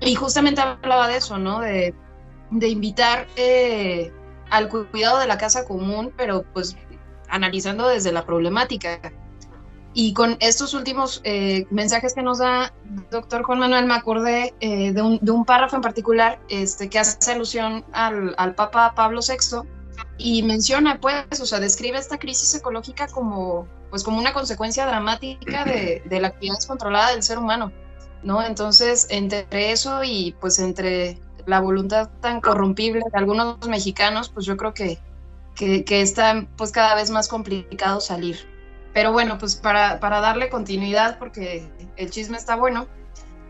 y justamente hablaba de eso, ¿no? De, de invitar al cuidado de la casa común, pero pues analizando desde la problemática. Y con estos últimos eh, mensajes que nos da doctor Juan Manuel, me acordé eh, de, un, de, un, párrafo en particular este, que hace alusión al, al, Papa Pablo VI y menciona, pues, o sea, describe esta crisis ecológica como, pues como una consecuencia dramática de, de la actividad descontrolada del ser humano, ¿no? Entonces, entre eso y pues entre la voluntad tan corrompible de algunos mexicanos, pues yo creo que, que, que está pues cada vez más complicado salir. Pero bueno, pues para, para darle continuidad, porque el chisme está bueno,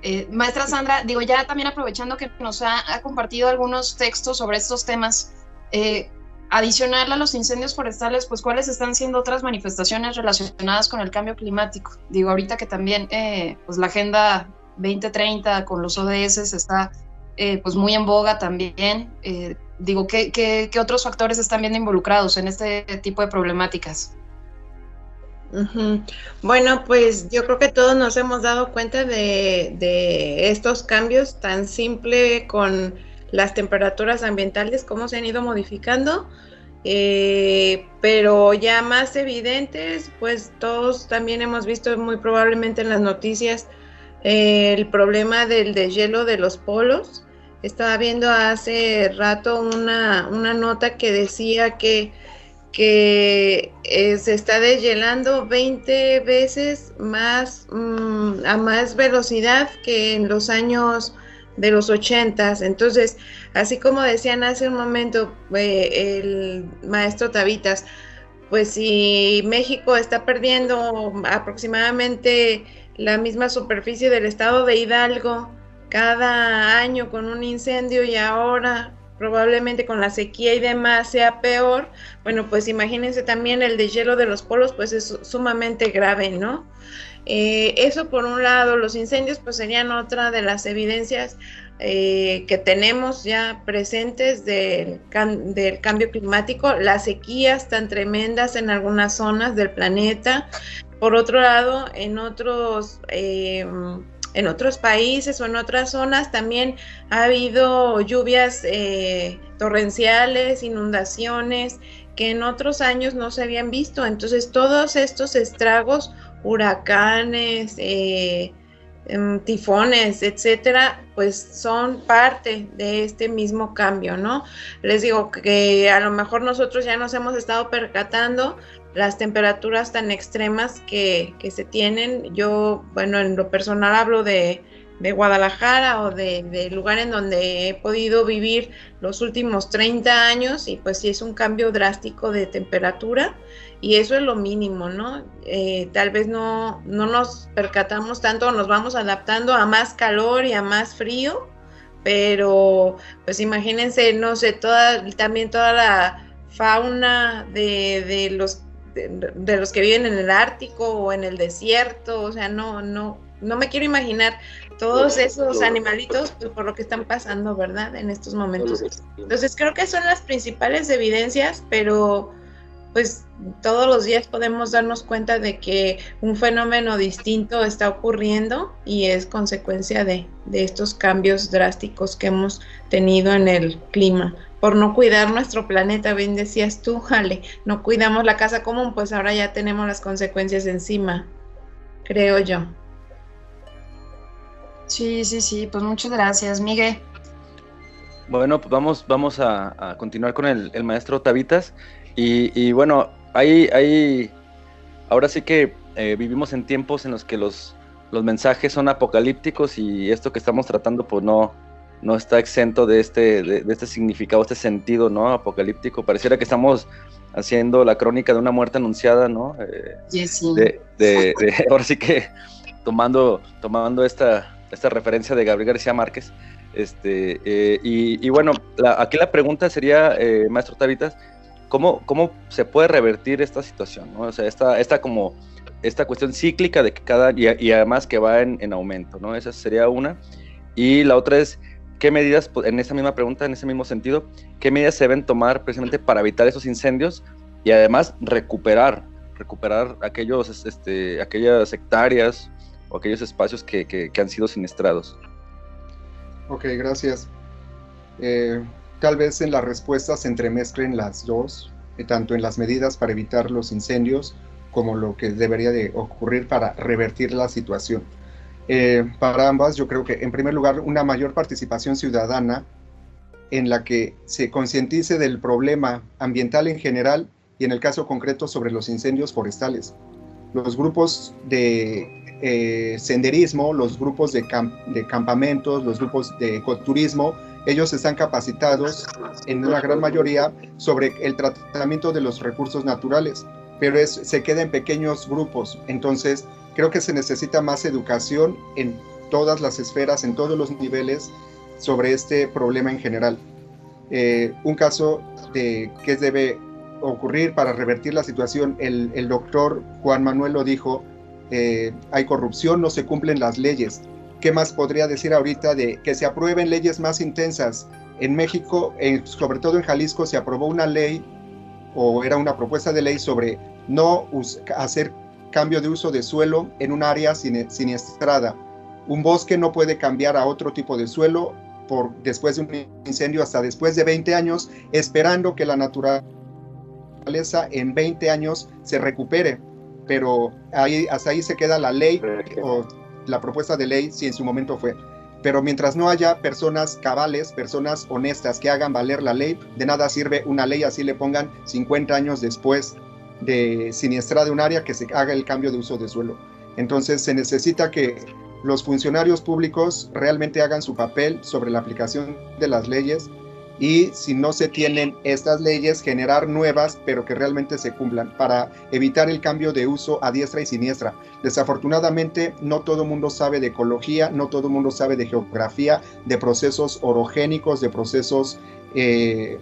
eh, maestra Sandra, digo, ya también aprovechando que nos ha, ha compartido algunos textos sobre estos temas, eh, adicional a los incendios forestales, pues cuáles están siendo otras manifestaciones relacionadas con el cambio climático. Digo, ahorita que también eh, pues la Agenda 2030 con los ODS está eh, pues muy en boga también. Digo, ¿qué, ¿qué, qué, otros factores están viendo involucrados en este tipo de problemáticas?
Bueno, pues yo creo que todos nos hemos dado cuenta de, de estos cambios tan simple con las temperaturas ambientales, cómo se han ido modificando, eh, pero ya más evidentes, pues todos también hemos visto muy probablemente en las noticias eh, el problema del deshielo de los polos. Estaba viendo hace rato una, una nota que decía que, que eh, se está deshielando 20 veces más mmm, a más velocidad que en los años de los ochentas. Entonces, así como decían hace un momento eh, el maestro Tabitas, pues si México está perdiendo aproximadamente la misma superficie del estado de Hidalgo cada año con un incendio y ahora probablemente con la sequía y demás sea peor, bueno, pues imagínense también el deshielo de los polos, pues es sumamente grave, ¿no? Eh, eso por un lado, los incendios pues serían otra de las evidencias eh, que tenemos ya presentes del, cambio climático, las sequías tan tremendas en algunas zonas del planeta. Por otro lado, en otros, eh, en otros países o en otras zonas también ha habido lluvias eh, torrenciales, inundaciones que en otros años no se habían visto. Entonces, todos estos estragos huracanes, eh, tifones, etcétera, pues son parte de este mismo cambio, ¿no? Les digo que a lo mejor nosotros ya nos hemos estado percatando las temperaturas tan extremas que, que se tienen. Yo, bueno, en lo personal hablo de, de Guadalajara o de, de, lugar en donde he podido vivir los últimos 30 años y pues sí es un cambio drástico de temperatura y eso es lo mínimo, ¿no? Eh, tal vez no, no nos percatamos tanto, nos vamos adaptando a más calor y a más frío, pero pues imagínense, no sé, toda, también toda la fauna de, de los de, de, los que viven en el Ártico o en el desierto, o sea, no, no, no me quiero imaginar todos esos animalitos pues, por lo que están pasando, ¿verdad? En estos momentos. Entonces creo que son las principales evidencias, pero pues todos los días podemos darnos cuenta de que un fenómeno distinto está ocurriendo y es consecuencia de, de, estos cambios drásticos que hemos tenido en el clima. Por no cuidar nuestro planeta, bien decías tú, Jale, no cuidamos la casa común, pues ahora ya tenemos las consecuencias encima, creo yo.
Sí, sí, sí, pues muchas gracias, Miguel.
Bueno, pues vamos, vamos a, a continuar con el, el maestro Tabitas. Y, y, bueno, hay, hay, ahora sí que eh, vivimos en tiempos en los que los, los mensajes son apocalípticos y esto que estamos tratando pues no, no está exento de este, de, de este significado, este sentido ¿no? apocalíptico. Pareciera que estamos haciendo la crónica de una muerte anunciada, ¿no?
Eh, yes, sí.
de, de, de, ahora sí que tomando, tomando esta, esta referencia de Gabriel García Márquez. Este, eh, y, y, bueno, la, aquí la pregunta sería, eh, maestro Tabitas, ¿cómo, ¿cómo se puede revertir esta situación? ¿no? O sea, esta, esta, como, esta cuestión cíclica de que cada, y, y además que va en, en, aumento, ¿no? Esa sería una. Y la otra es, ¿qué medidas, en esa misma pregunta, en ese mismo sentido, qué medidas se deben tomar precisamente para evitar esos incendios y además recuperar, recuperar aquellos, este, aquellas hectáreas o aquellos espacios que, que, han sido siniestrados.
Ok, gracias. Eh, tal vez en las respuestas se entremezclen las dos, eh, tanto en las medidas para evitar los incendios como lo que debería de ocurrir para revertir la situación. Eh, para ambas, yo creo que en primer lugar una mayor participación ciudadana en la que se concientice del problema ambiental en general y en el caso concreto sobre los incendios forestales. los grupos de eh, senderismo, los grupos de, campamentos, los grupos de ecoturismo, ellos están capacitados en una gran mayoría sobre el tratamiento de los recursos naturales, pero se queda en pequeños grupos. Entonces, creo que se necesita más educación en todas las esferas, en todos los niveles sobre este problema en general. Eh, un caso de qué debe ocurrir para revertir la situación, el, el doctor Juan Manuel lo dijo, eh, hay corrupción, no se cumplen las leyes. ¿Qué más podría decir ahorita de que se aprueben leyes más intensas? En México, sobre todo en Jalisco, se aprobó una ley o era una propuesta de ley sobre no hacer cambio de uso de suelo en un área siniestrada. Un bosque no puede cambiar a otro tipo de suelo por después de un incendio hasta después de 20 años, esperando que la naturaleza en 20 años se recupere. Pero ahí, hasta ahí se queda la ley o la propuesta de ley si en su momento fue. Pero mientras no haya personas cabales, personas honestas que hagan valer la ley, de nada sirve una ley así le pongan 50 años después de siniestra de un área que se haga el cambio de uso de suelo. Entonces se necesita que los funcionarios públicos realmente hagan su papel sobre la aplicación de las leyes y si no se tienen estas leyes, generar nuevas, pero que realmente se cumplan para evitar el cambio de uso a diestra y siniestra. Desafortunadamente, no todo el mundo sabe de ecología, no todo el mundo sabe de geografía, de procesos orogénicos, de procesos eh,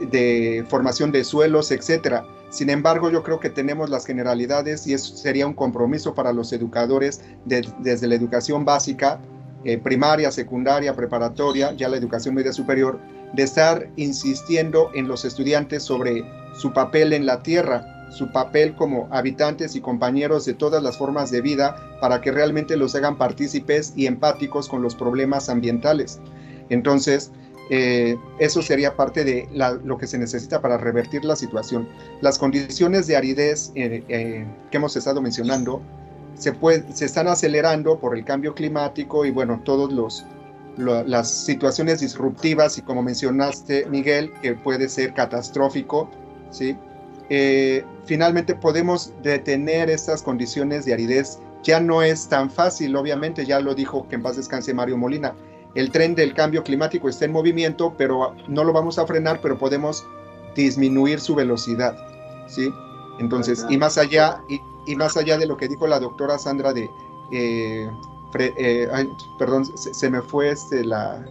de formación de suelos, etc. Sin embargo, yo creo que tenemos las generalidades y eso sería un compromiso para los educadores desde la educación básica, eh, primaria, secundaria, preparatoria, ya la educación media superior, de estar insistiendo en los estudiantes sobre su papel en la Tierra, su papel como habitantes y compañeros de todas las formas de vida para que realmente los hagan partícipes y empáticos con los problemas ambientales. Entonces, eh, eso sería parte de lo que se necesita para revertir la situación. Las condiciones de aridez eh, eh, que hemos estado mencionando se, están acelerando por el cambio climático y bueno, todos los las situaciones disruptivas y como mencionaste, Miguel, que puede ser catastrófico, ¿sí? Finalmente podemos detener estas condiciones de aridez. Ya no es tan fácil, obviamente, ya lo dijo que en paz descanse Mario Molina. El tren del cambio climático está en movimiento, pero no lo vamos a frenar, pero podemos disminuir su velocidad, ¿sí? Entonces, y más allá, y, más allá de lo que dijo la doctora Sandra de eh, eh, perdón, se, me fue este, la,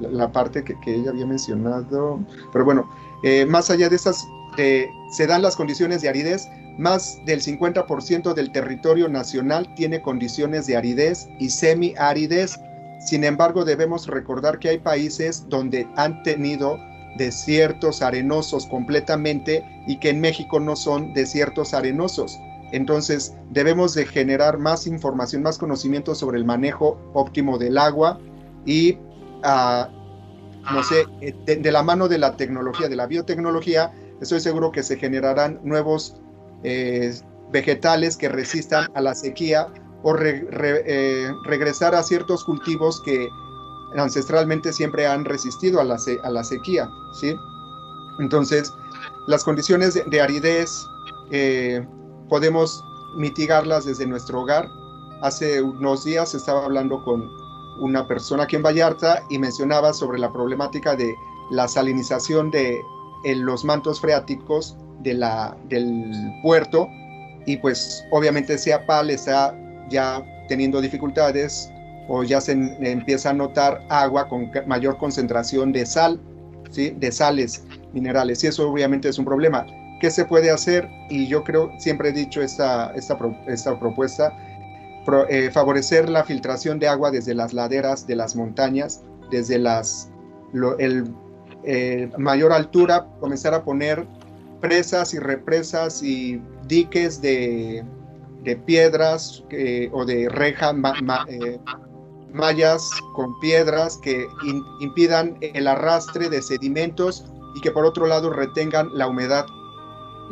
la parte que, que, ella había mencionado, pero bueno, eh, más allá de esas, se dan las condiciones de aridez, más del 50% del territorio nacional tiene condiciones de aridez y semi-aridez. Sin embargo, debemos recordar que hay países donde han tenido desiertos arenosos completamente y que en México no son desiertos arenosos. Entonces debemos de generar más información, más conocimiento sobre el manejo óptimo del agua y, ah, no sé, de, la mano de la tecnología, de la biotecnología, estoy seguro que se generarán nuevos eh, vegetales que resistan a la sequía o eh, regresar a ciertos cultivos que ancestralmente siempre han resistido a la, a la sequía, ¿sí? Entonces, las condiciones de, aridez, podemos mitigarlas desde nuestro hogar. Hace unos días estaba hablando con una persona aquí en Vallarta y mencionaba sobre la problemática de la salinización de los mantos freáticos del puerto y pues obviamente Seapal está ya teniendo dificultades o ya se empieza a notar agua con mayor concentración de sal, ¿sí? de sales minerales y eso obviamente es un problema. ¿Qué se puede hacer? Y yo creo, siempre he dicho esta, esta, esta propuesta, eh, favorecer la filtración de agua desde las laderas de las montañas, desde las el, eh, mayor altura, comenzar a poner presas y represas y diques de, de piedras eh, o de reja, mallas con piedras que impidan el arrastre de sedimentos y que por otro lado retengan la humedad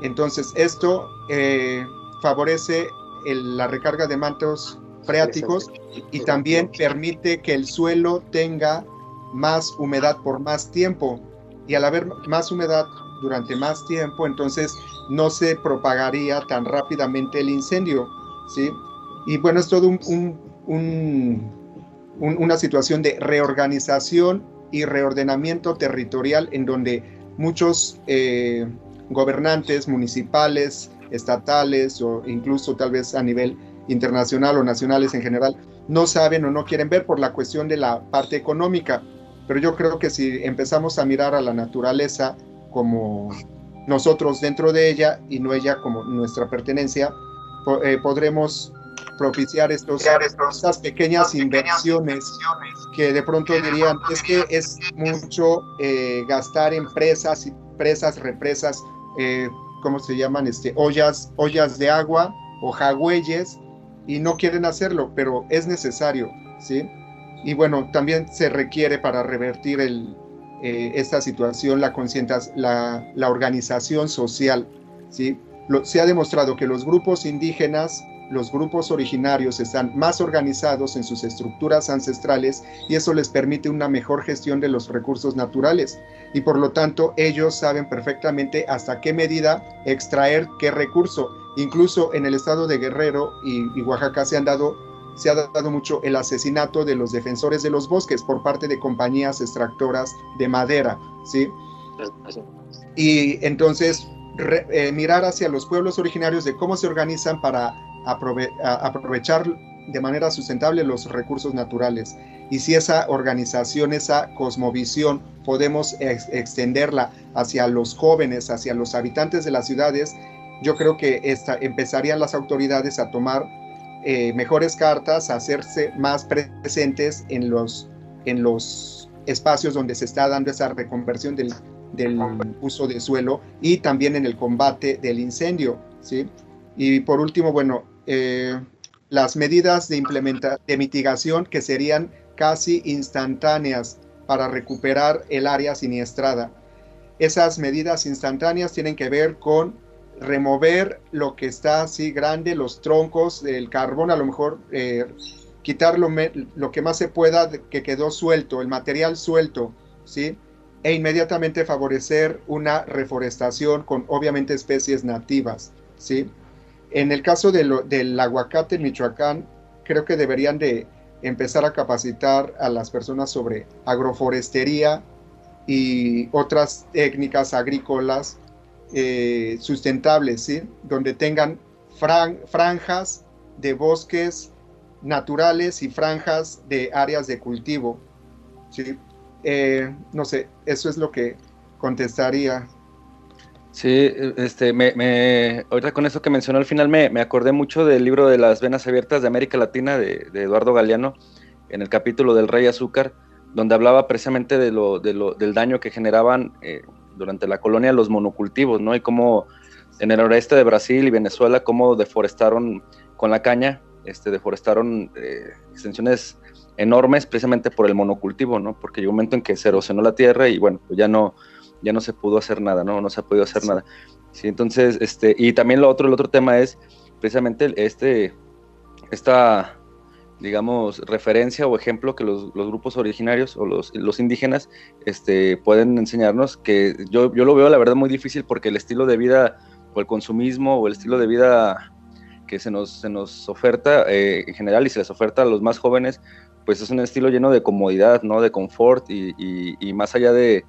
entonces, esto eh, favorece la recarga de mantos freáticos y también permite que el suelo tenga más humedad por más tiempo. Y al haber más humedad durante más tiempo, entonces no se propagaría tan rápidamente el incendio. ¿sí? Y bueno, es todo un, una situación de reorganización y reordenamiento territorial en donde muchos eh, gobernantes municipales, estatales o incluso tal vez a nivel internacional o nacionales en general no saben o no quieren ver por la cuestión de la parte económica. Pero yo creo que si empezamos a mirar a la naturaleza como nosotros dentro de ella y no ella como nuestra pertenencia, eh, podremos propiciar estos, estas pequeñas inversiones que de pronto dirían, es que es mucho eh, gastar en presas, presas, represas, eh, ¿cómo se llaman? Este, ollas, ollas de agua o jagüeyes y no quieren hacerlo, pero es necesario, ¿sí? Y bueno, también se requiere para revertir el, eh, esta situación la, la, la organización social, ¿sí? se ha demostrado que los grupos indígenas los grupos originarios están más organizados en sus estructuras ancestrales y eso les permite una mejor gestión de los recursos naturales y por lo tanto ellos saben perfectamente hasta qué medida extraer qué recurso. Incluso en el estado de Guerrero y, Oaxaca se han dado se ha dado mucho el asesinato de los defensores de los bosques por parte de compañías extractoras de madera, ¿sí? Y entonces eh, mirar hacia los pueblos originarios de cómo se organizan para aprovechar de manera sustentable los recursos naturales. Y si esa organización, esa cosmovisión, podemos extenderla hacia los jóvenes, hacia los habitantes de las ciudades, yo creo que esta, empezarían las autoridades a tomar eh, mejores cartas, hacerse más presentes en los, en los espacios donde se está dando esa reconversión del, del uso de suelo y también en el combate del incendio. ¿sí? Y por último, bueno, eh, las medidas de, implementa de mitigación que serían casi instantáneas para recuperar el área siniestrada. Esas medidas instantáneas tienen que ver con remover lo que está así grande, los troncos, el carbón, a lo mejor eh, quitar lo, lo, que más se pueda que quedó suelto, el material suelto, ¿sí? E inmediatamente favorecer una reforestación con obviamente especies nativas, ¿sí? En el caso del aguacate en Michoacán, creo que deberían de empezar a capacitar a las personas sobre agroforestería y otras técnicas agrícolas eh, sustentables, ¿sí? donde tengan franjas de bosques naturales y franjas de áreas de cultivo. ¿sí? Eh, no sé, eso es lo que contestaría.
Sí, este, me, ahorita con eso que mencionó al final me, acordé mucho del libro de las venas abiertas de América Latina de, Eduardo Galeano, en el capítulo del Rey Azúcar, donde hablaba precisamente de lo, del daño que generaban eh, durante la colonia los monocultivos, ¿no? Y cómo en el oeste de Brasil y Venezuela, cómo deforestaron con la caña, este, deforestaron eh, extensiones enormes precisamente por el monocultivo, ¿no? Porque llegó un momento en que se erosionó la tierra y bueno, pues ya no ya no se pudo hacer nada, ¿no? No se ha podido hacer nada. Sí, entonces, este, y también lo otro, el otro tema es precisamente este, esta, digamos, referencia o ejemplo que los, grupos originarios o los, los, indígenas este, pueden enseñarnos, que yo, yo lo veo la verdad muy difícil porque el estilo de vida o el consumismo o el estilo de vida que se nos, se nos oferta eh, en general y se les oferta a los más jóvenes, pues es un estilo lleno de comodidad, ¿no? De confort y, y más allá de,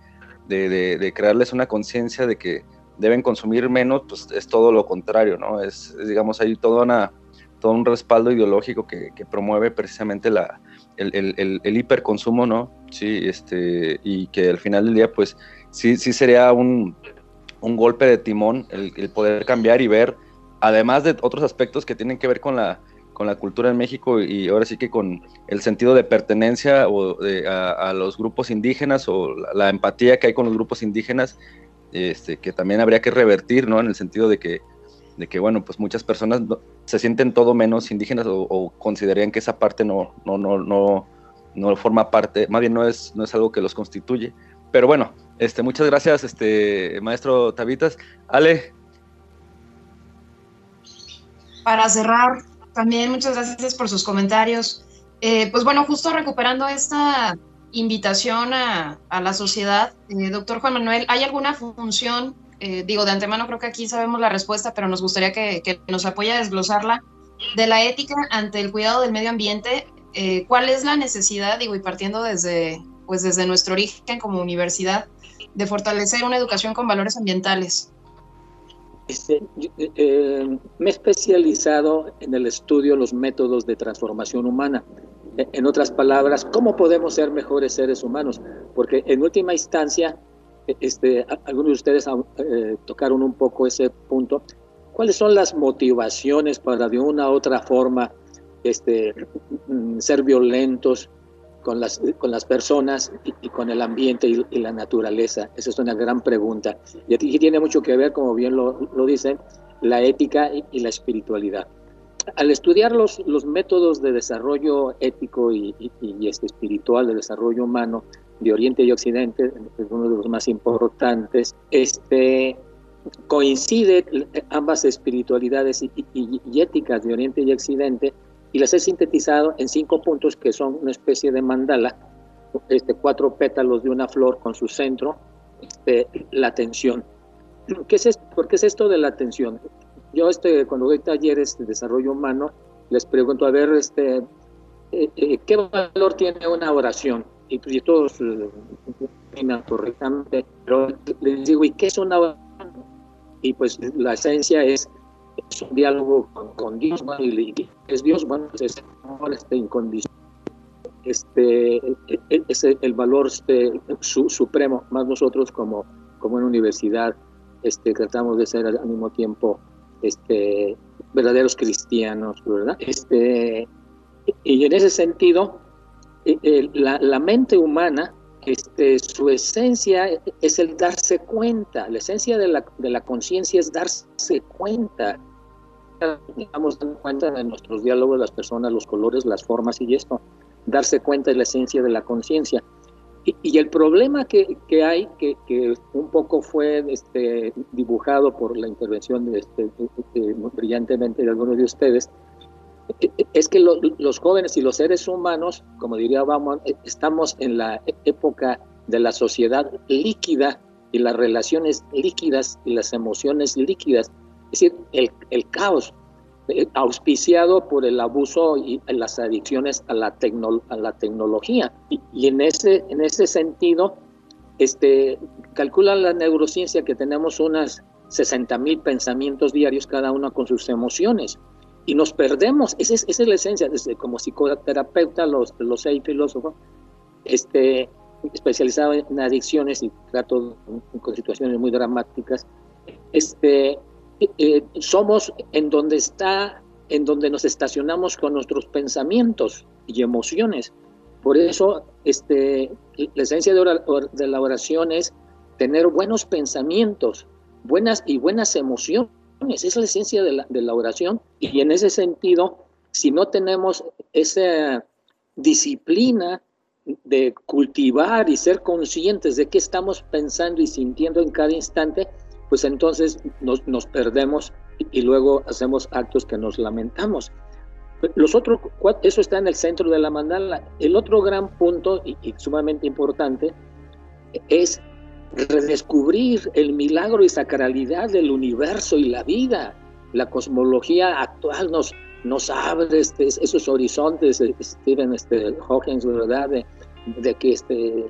de, crearles una conciencia de que deben consumir menos, pues es todo lo contrario, ¿no? Es, digamos, hay toda una, todo un respaldo ideológico que, promueve precisamente la, el, hiperconsumo, ¿no? Sí, este, y que al final del día, pues sí, sí sería un, golpe de timón el, poder cambiar y ver, además de otros aspectos que tienen que ver con la, con la cultura en México y ahora sí que con el sentido de pertenencia o a, los grupos indígenas o la, empatía que hay con los grupos indígenas, este, que también habría que revertir, ¿no? En el sentido de que, de que bueno, pues muchas personas se sienten todo menos indígenas o, considerarían que esa parte no, no, no, no, no forma parte, más bien no es, no es algo que los constituye. Pero bueno, este, muchas gracias, este, maestro Tabitas. Ale.
Para cerrar, también muchas gracias por sus comentarios. Eh, pues bueno, justo recuperando esta invitación a, la sociedad, eh, doctor Juan Manuel, ¿hay alguna función, eh, digo de antemano creo que aquí sabemos la respuesta, pero nos gustaría que, nos apoye a desglosarla, de la ética ante el cuidado del medio ambiente, eh, ¿cuál es la necesidad, digo, y partiendo desde, pues desde nuestro origen como universidad, de fortalecer una educación con valores ambientales?
Este, eh, me he especializado en el estudio de los métodos de transformación humana. E, en otras palabras, ¿cómo podemos ser mejores seres humanos? Porque en última instancia, este, algunos de ustedes eh, tocaron un poco ese punto. ¿Cuáles son las motivaciones para de una u otra forma este, mm, ser violentos con las, con las personas y, con el ambiente y, la naturaleza? Esa es una gran pregunta. Y tiene mucho que ver, como bien lo, lo dicen, la ética y, la espiritualidad. Al estudiar los, los métodos de desarrollo ético y, este espiritual, de desarrollo humano de Oriente y Occidente, es uno de los más importantes, este, coincide ambas espiritualidades y, éticas de Oriente y Occidente y las he sintetizado en cinco puntos que son una especie de mandala, este, cuatro pétalos de una flor con su centro, este, la atención. ¿Qué es esto? ¿Por qué es esto de la atención? Yo este, cuando doy talleres de desarrollo humano, les pregunto, a ver, este, eh, eh, ¿qué valor tiene una oración? Y, pues, todos eh, correctamente, pero les digo, ¿y qué es una oración? Y pues la esencia es es un diálogo con, Dios, y, es Dios, bueno, pues es amor este, incondicional. Este, e, e, es el valor este, supremo, más nosotros como, como una universidad este, tratamos de ser al mismo tiempo este, verdaderos cristianos, ¿verdad? Este, y en ese sentido, e, la, la mente humana, este, su esencia es el darse cuenta, la esencia de la, de la conciencia es darse cuenta. Estamos dando cuenta de nuestros diálogos, las personas, los colores, las formas y esto, darse cuenta de la esencia de la conciencia. Y, el problema que, que hay, que, que, un poco fue este, dibujado por la intervención de este, brillantemente de algunos de ustedes, es que los jóvenes y los seres humanos, como diría Bauman, estamos en la época de la sociedad líquida y las relaciones líquidas y las emociones líquidas es decir, el, caos eh, auspiciado por el abuso y las adicciones a la, a la tecnología. Y, en, ese, en ese sentido, este, calcula la neurociencia que tenemos unas 60 mil pensamientos diarios, cada uno con sus emociones. Y nos perdemos, esa es, esa es la esencia, desde como psicoterapeuta, los, los seis filósofos, este, especializado en adicciones y trato con situaciones muy dramáticas, este, eh, somos en donde está, en donde nos estacionamos con nuestros pensamientos y emociones. Por eso, este, la esencia de, la oración es tener buenos pensamientos, buenas y buenas emociones. Es la esencia de la, de la oración. Y en ese sentido, si no tenemos esa disciplina de cultivar y ser conscientes de qué estamos pensando y sintiendo en cada instante, pues entonces nos, perdemos y, luego hacemos actos que nos lamentamos. Los otros, eso está en el centro de la mandala. El otro gran punto y, sumamente importante es redescubrir el milagro y sacralidad del universo y la vida. La cosmología actual nos, nos abre este, esos horizontes, Stephen este, Hawking, ¿verdad? De, de que este,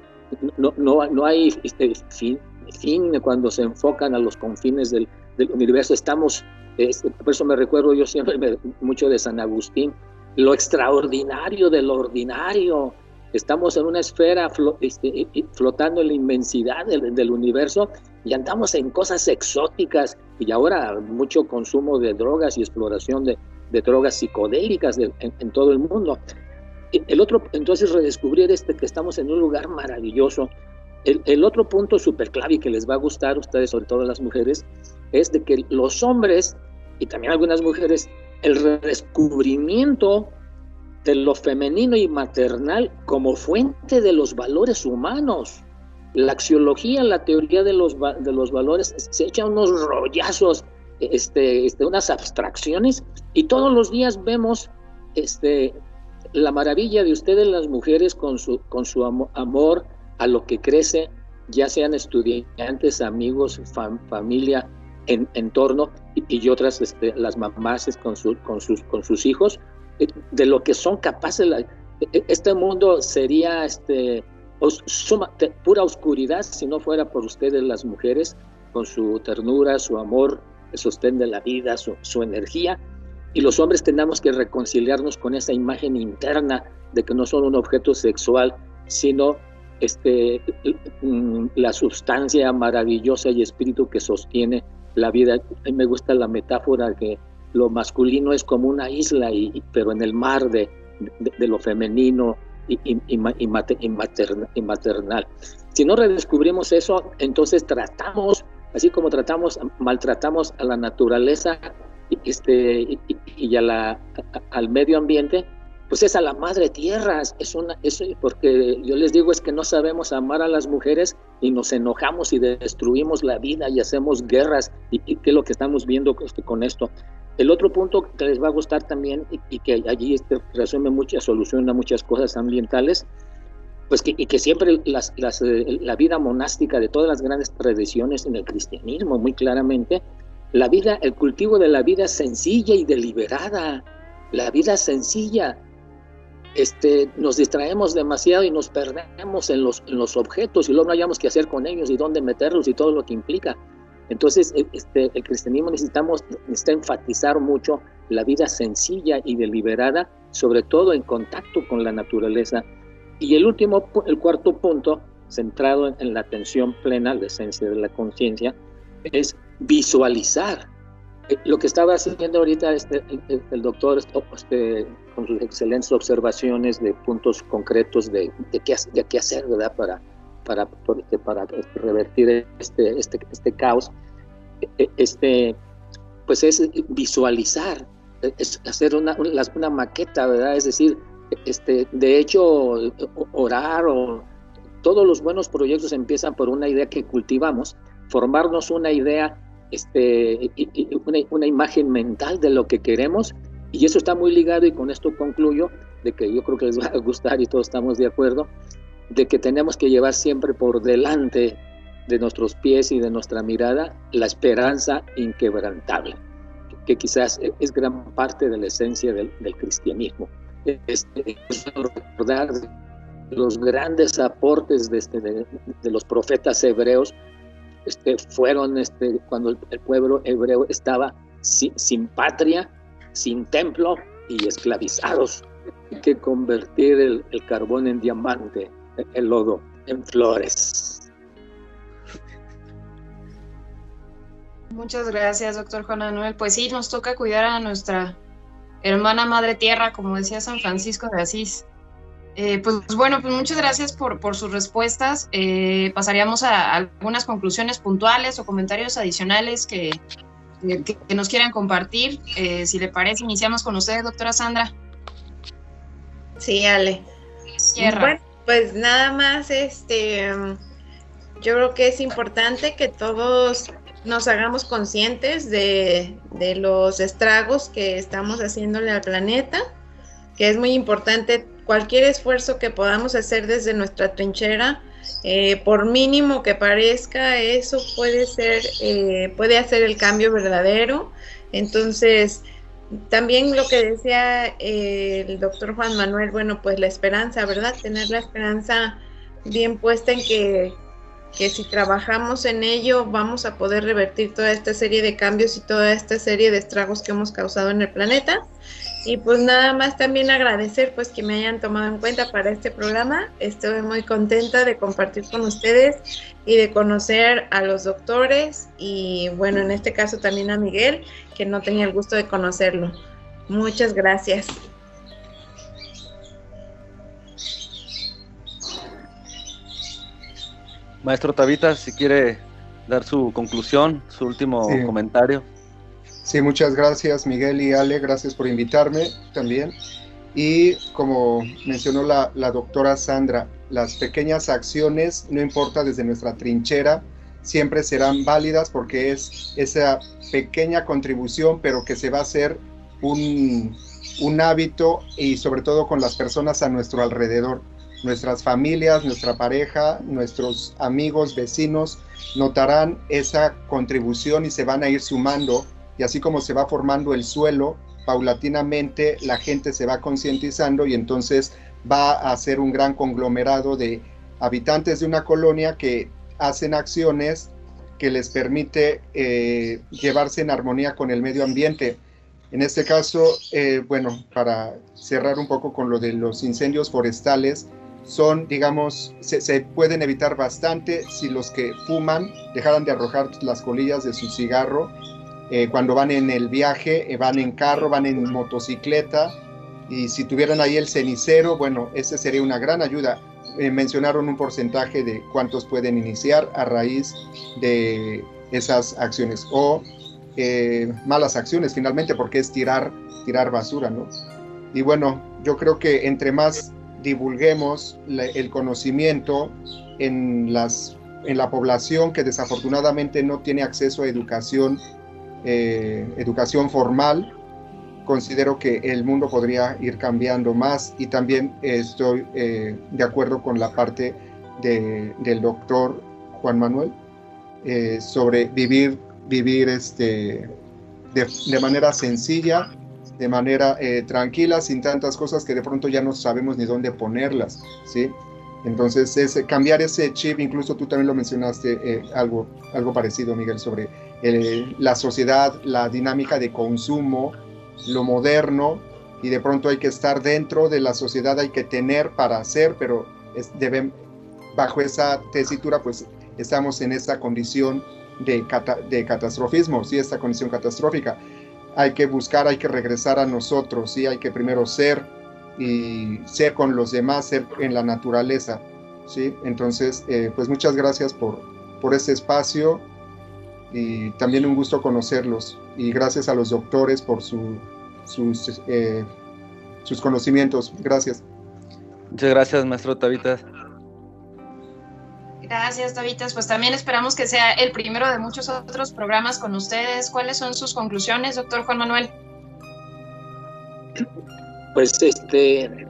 no, no, no hay este, fin, fin, cuando se enfocan a los confines del, universo. Estamos, este, por eso me recuerdo yo siempre mucho de San Agustín, lo extraordinario de lo ordinario. Estamos en una esfera este, flotando en la inmensidad del, universo y andamos en cosas exóticas y ahora mucho consumo de drogas y exploración de, drogas psicodélicas en, en, todo el mundo. El otro, entonces redescubrir este que estamos en un lugar maravilloso el, otro punto súper clave que les va a gustar a ustedes, sobre todo a las mujeres, es de que los hombres y también algunas mujeres, el redescubrimiento de lo femenino y maternal como fuente de los valores humanos. La axiología, la teoría de los, de los valores, se echa unos rollazos, este, este, unas abstracciones, y todos los días vemos este, la maravilla de ustedes las mujeres con su, con su amor, a lo que crece, ya sean estudiantes, amigos, familia, en, entorno, y, otras este, las mamás con, con, sus, con sus hijos, de lo que son capaces. E, este mundo sería este, pura oscuridad si no fuera por ustedes las mujeres, con su ternura, su amor, el sostén de la vida, su, su energía. Y los hombres tenemos que reconciliarnos con esa imagen interna de que no son un objeto sexual, sino este, mm, la sustancia maravillosa y espíritu que sostiene la vida. Me gusta la metáfora que lo masculino es como una isla, y, pero en el mar de, de, lo femenino y, y, y, maternal. Si no redescubrimos eso, entonces tratamos, así como tratamos, maltratamos a la naturaleza este, y, a la, al medio ambiente, pues es a la madre tierra, es una, eso porque yo les digo es que no sabemos amar a las mujeres y nos enojamos y destruimos la vida y hacemos guerras y, qué es lo que estamos viendo con esto. El otro punto que les va a gustar también y, que allí este, resume muchas, soluciona muchas cosas ambientales, pues que, y que siempre eh, la vida monástica de todas las grandes tradiciones en el cristianismo, muy claramente, la vida, el cultivo de la vida sencilla y deliberada, la vida sencilla, este, nos distraemos demasiado y nos perdemos en los, en los objetos y luego no hayamos qué hacer con ellos y dónde meterlos y todo lo que implica. Entonces, e, este, el cristianismo necesitamos necesita enfatizar mucho la vida sencilla y deliberada, sobre todo en contacto con la naturaleza. Y el último, el cuarto punto, centrado en, la atención plena, la esencia de la conciencia, es visualizar lo que estaba haciendo ahorita este, el, doctor este, con sus excelentes observaciones de puntos concretos de, de, qué, de qué hacer, ¿verdad? Para, para, este, para revertir este, este, este caos, e, este, pues es visualizar, es hacer una, una maqueta, ¿verdad? Es decir, este, de hecho, orar o todos los buenos proyectos empiezan por una idea que cultivamos, formarnos una idea este, una, una, imagen mental de lo que queremos y eso está muy ligado y con esto concluyo de que yo creo que les va a gustar y todos estamos de acuerdo de que tenemos que llevar siempre por delante de nuestros pies y de nuestra mirada la esperanza inquebrantable que quizás es gran parte de la esencia del, cristianismo este, es recordar los grandes aportes de, este, de los profetas hebreos este, fueron este, cuando el, pueblo hebreo estaba sin, patria, sin templo y esclavizados. Hay que convertir el, carbón en diamante, el lodo en flores.
Muchas gracias, doctor Juan Manuel. Pues sí, nos toca cuidar a nuestra hermana madre tierra, como decía San Francisco de Asís. Eh, pues bueno, pues muchas gracias por, por sus respuestas. Eh, pasaríamos a algunas conclusiones puntuales o comentarios adicionales que, que, nos quieran compartir. Eh, si le parece, iniciamos con usted, doctora Sandra.
Sí, Ale. Bueno, pues nada más, este, yo creo que es importante que todos nos hagamos conscientes de, de los estragos que estamos haciéndole al planeta, que es muy importante cualquier esfuerzo que podamos hacer desde nuestra trinchera, eh, por mínimo que parezca, eso puede ser, eh, puede hacer el cambio verdadero. Entonces, también lo que decía eh, el doctor Juan Manuel, bueno, pues la esperanza, ¿verdad? Tener la esperanza bien puesta en que, que si trabajamos en ello vamos a poder revertir toda esta serie de cambios y toda esta serie de estragos que hemos causado en el planeta. Y pues nada más también agradecer pues que me hayan tomado en cuenta para este programa. Estoy muy contenta de compartir con ustedes y de conocer a los doctores y bueno, en este caso también a Miguel, que no tenía el gusto de conocerlo. Muchas gracias.
Maestro Tabita, si quiere dar su conclusión, su último comentario.
Sí, muchas gracias Miguel y Ale, gracias por invitarme también. Y como mencionó la, doctora Sandra, las pequeñas acciones, no importa desde nuestra trinchera, siempre serán válidas porque es esa pequeña contribución, pero que se va a hacer un hábito y sobre todo con las personas a nuestro alrededor. Nuestras familias, nuestra pareja, nuestros amigos, vecinos, notarán esa contribución y se van a ir sumando y así como se va formando el suelo, paulatinamente la gente se va concientizando y entonces va a ser un gran conglomerado de habitantes de una colonia que hacen acciones que les permite eh, llevarse en armonía con el medio ambiente. En este caso, eh, bueno, para cerrar un poco con lo de los incendios forestales, son, digamos, se, pueden evitar bastante si los que fuman dejaran de arrojar las colillas de su cigarro eh, cuando van en el viaje, eh, van en carro, van en motocicleta, y si tuvieran ahí el cenicero, bueno, ese sería una gran ayuda. Eh, mencionaron un porcentaje de cuántos pueden iniciar a raíz de esas acciones o malas acciones finalmente, porque es tirar, tirar basura, ¿no? Y bueno, yo creo que entre más divulguemos el conocimiento en, las, en la población que desafortunadamente no tiene acceso a educación, eh, educación formal, considero que el mundo podría ir cambiando más y también estoy eh, de acuerdo con la parte del doctor Juan Manuel eh, sobre vivir, vivir este, de, de manera sencilla, de manera eh, tranquila, sin tantas cosas que de pronto ya no sabemos ni dónde ponerlas, ¿sí? Entonces, es, cambiar ese chip, incluso tú también lo mencionaste, eh, algo, algo parecido, Miguel, sobre eh, la sociedad, la dinámica de consumo, lo moderno, y de pronto hay que estar dentro de la sociedad, hay que tener para hacer, pero es, deben, bajo esa tesitura, pues estamos en esa condición de, de catastrofismo, ¿sí? esta condición catastrófica hay que buscar, hay que regresar a nosotros, ¿sí? hay que primero ser y ser con los demás, ser en la naturaleza. ¿sí? Entonces, eh, pues muchas gracias por, por este espacio y también un gusto conocerlos y gracias a los doctores por su, sus, eh, sus conocimientos. Gracias.
Muchas gracias, maestro Tabita.
Gracias, Tavitas. Pues también esperamos que sea el primero de muchos otros programas con ustedes. ¿Cuáles son sus conclusiones, doctor Juan Manuel?
Pues este,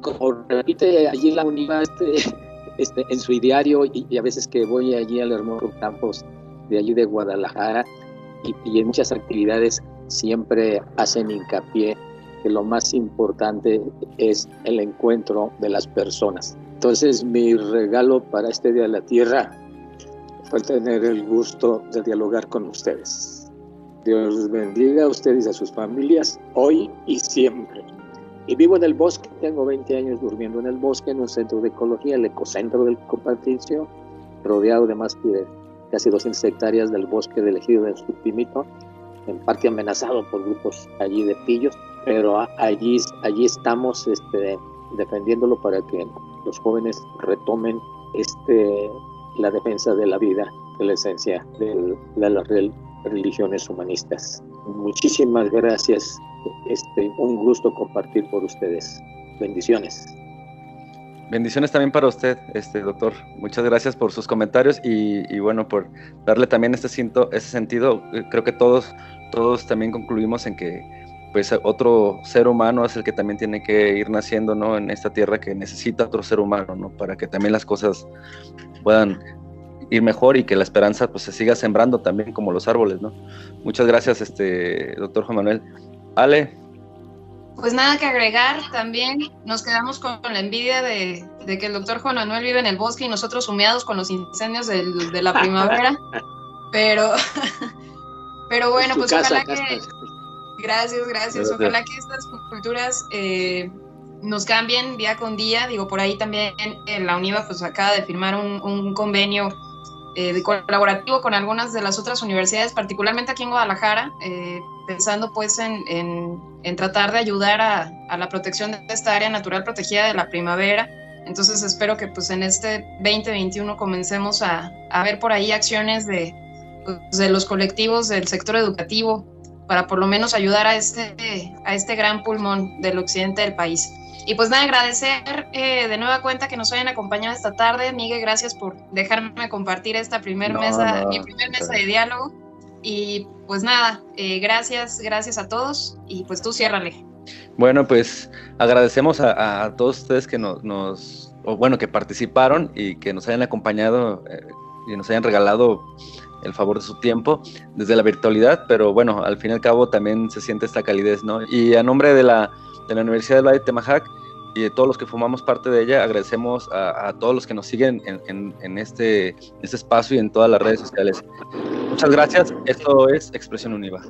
como repite allí la UNIVA este, este, en su diario y, a veces que voy allí al hermoso campus de allí de Guadalajara y, en muchas actividades siempre hacen hincapié que lo más importante es el encuentro de las personas entonces mi regalo para este Día de la Tierra fue tener el gusto de dialogar con ustedes. Dios bendiga a ustedes y a sus familias hoy y siempre. Y vivo en el bosque, tengo 20 años durmiendo en el bosque, en un centro de ecología, el ecocentro del Copatricio, rodeado de más de casi 200 hectáreas del bosque del ejido del Supimito, en parte amenazado por grupos allí de pillos, pero allí, allí estamos este, defendiéndolo para que los jóvenes retomen este, la defensa de la vida, de la esencia de, las religiones humanistas. Muchísimas gracias. Este, un gusto compartir por ustedes. Bendiciones.
Bendiciones también para usted, este doctor. Muchas gracias por sus comentarios y, bueno, por darle también este, ese sentido. Creo que todos, todos también concluimos en que pues otro ser humano es el que también tiene que ir naciendo, ¿no? En esta tierra que necesita otro ser humano, ¿no? Para que también las cosas puedan ir mejor y que la esperanza pues se siga sembrando también como los árboles, ¿no? Muchas gracias, este doctor Juan Manuel. Ale.
Pues nada que agregar, también nos quedamos con la envidia de, que el doctor Juan Manuel vive en el bosque y nosotros humeados con los incendios de la primavera, pero, pero bueno, pues ojalá que Gracias, gracias. Ojalá que estas culturas eh, nos cambien día con día. Digo, por ahí también en la UNIVA pues acaba de firmar un, convenio eh, de colaborativo con algunas de las otras universidades, particularmente aquí en Guadalajara, eh, pensando pues en, en, tratar de ayudar a, a, la protección de esta área natural protegida de la primavera. Entonces espero que pues en este 2021 comencemos a, a ver por ahí acciones de, pues, de los colectivos del sector educativo para por lo menos ayudar a este, a este gran pulmón del occidente del país. Y pues nada, agradecer eh, de nueva cuenta que nos hayan acompañado esta tarde. Miguel, gracias por dejarme compartir esta primer mesa, mi primer mesa de diálogo. Y pues nada, eh, gracias, gracias a todos y pues tú ciérrale.
Bueno, pues agradecemos a, todos ustedes que nos, o bueno, que participaron y que nos hayan acompañado eh, y nos hayan regalado
el favor de su tiempo desde la virtualidad, pero bueno, al fin y al cabo también se siente esta calidez, ¿no? Y a nombre de la, de la Universidad del Valle de Temajac y de todos los que formamos parte de ella, agradecemos a, todos los que nos siguen en, en, este, este espacio y en todas las redes sociales. Muchas gracias, esto es Expresión Univa.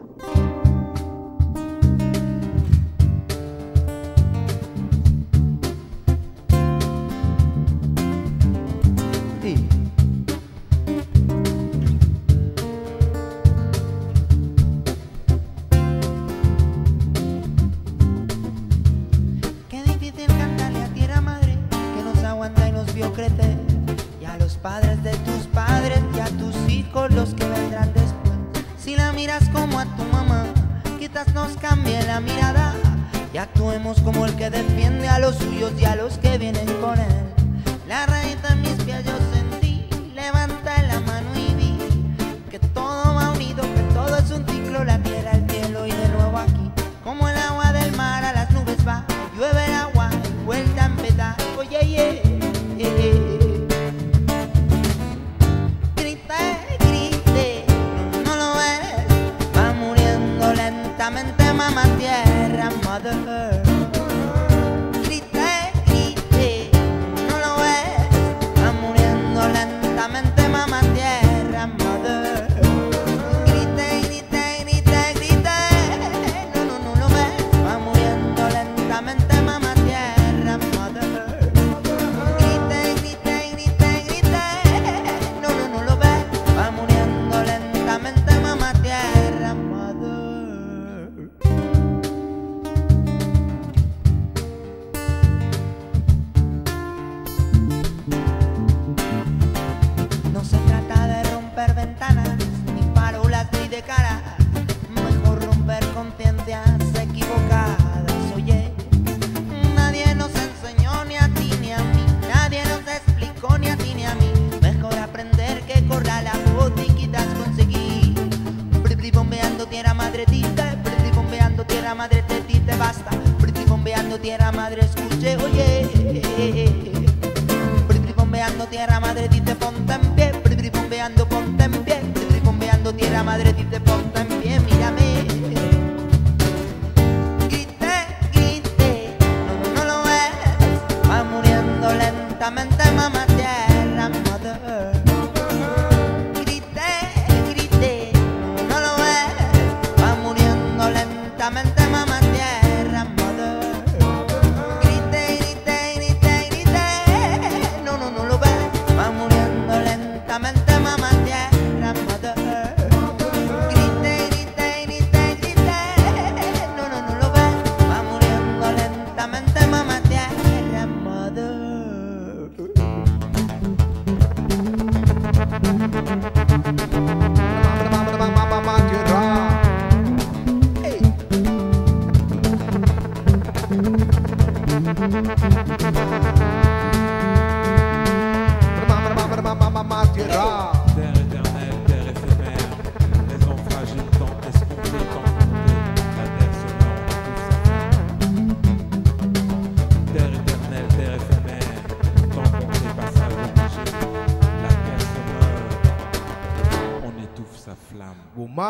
nos cambie la mirada y actuemos como el que defiende a los suyos y a los que vienen con él. La raíz de mis pies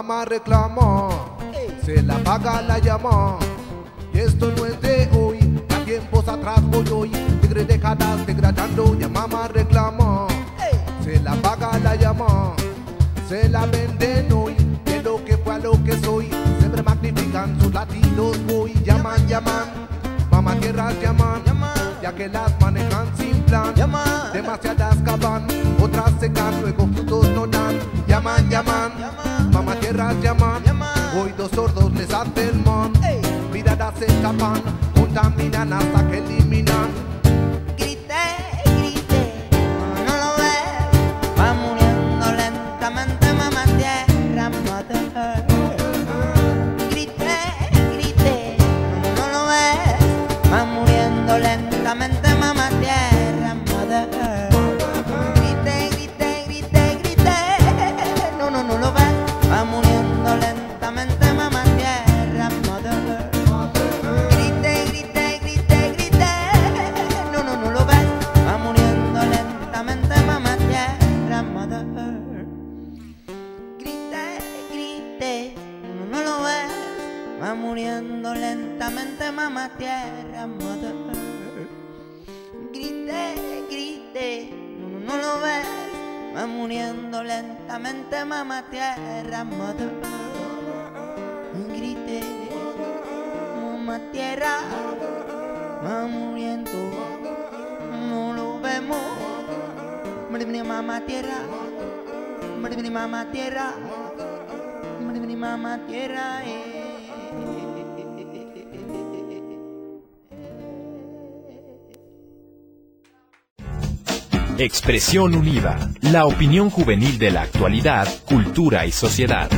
mamá reclama, se la paga la llama. Y esto no es de hoy, a tiempos atrás voy hoy, tigre décadas degradando, ya mamá reclama, se la paga la llama, se la venden hoy, de lo que fue a lo que soy, siempre magnifican sus latidos voy, llaman, llaman, mamá tierras llaman, ya que las manejan sin plan, demasiadas caban, otras secan, luego frutos no dan, llaman, llaman. Tierras llaman, hoy dos sordos les hacen mon. Miradas se escapan, contaminan hasta que eliminan.
Expresión Unida, la opinión juvenil de la actualidad, cultura y sociedad.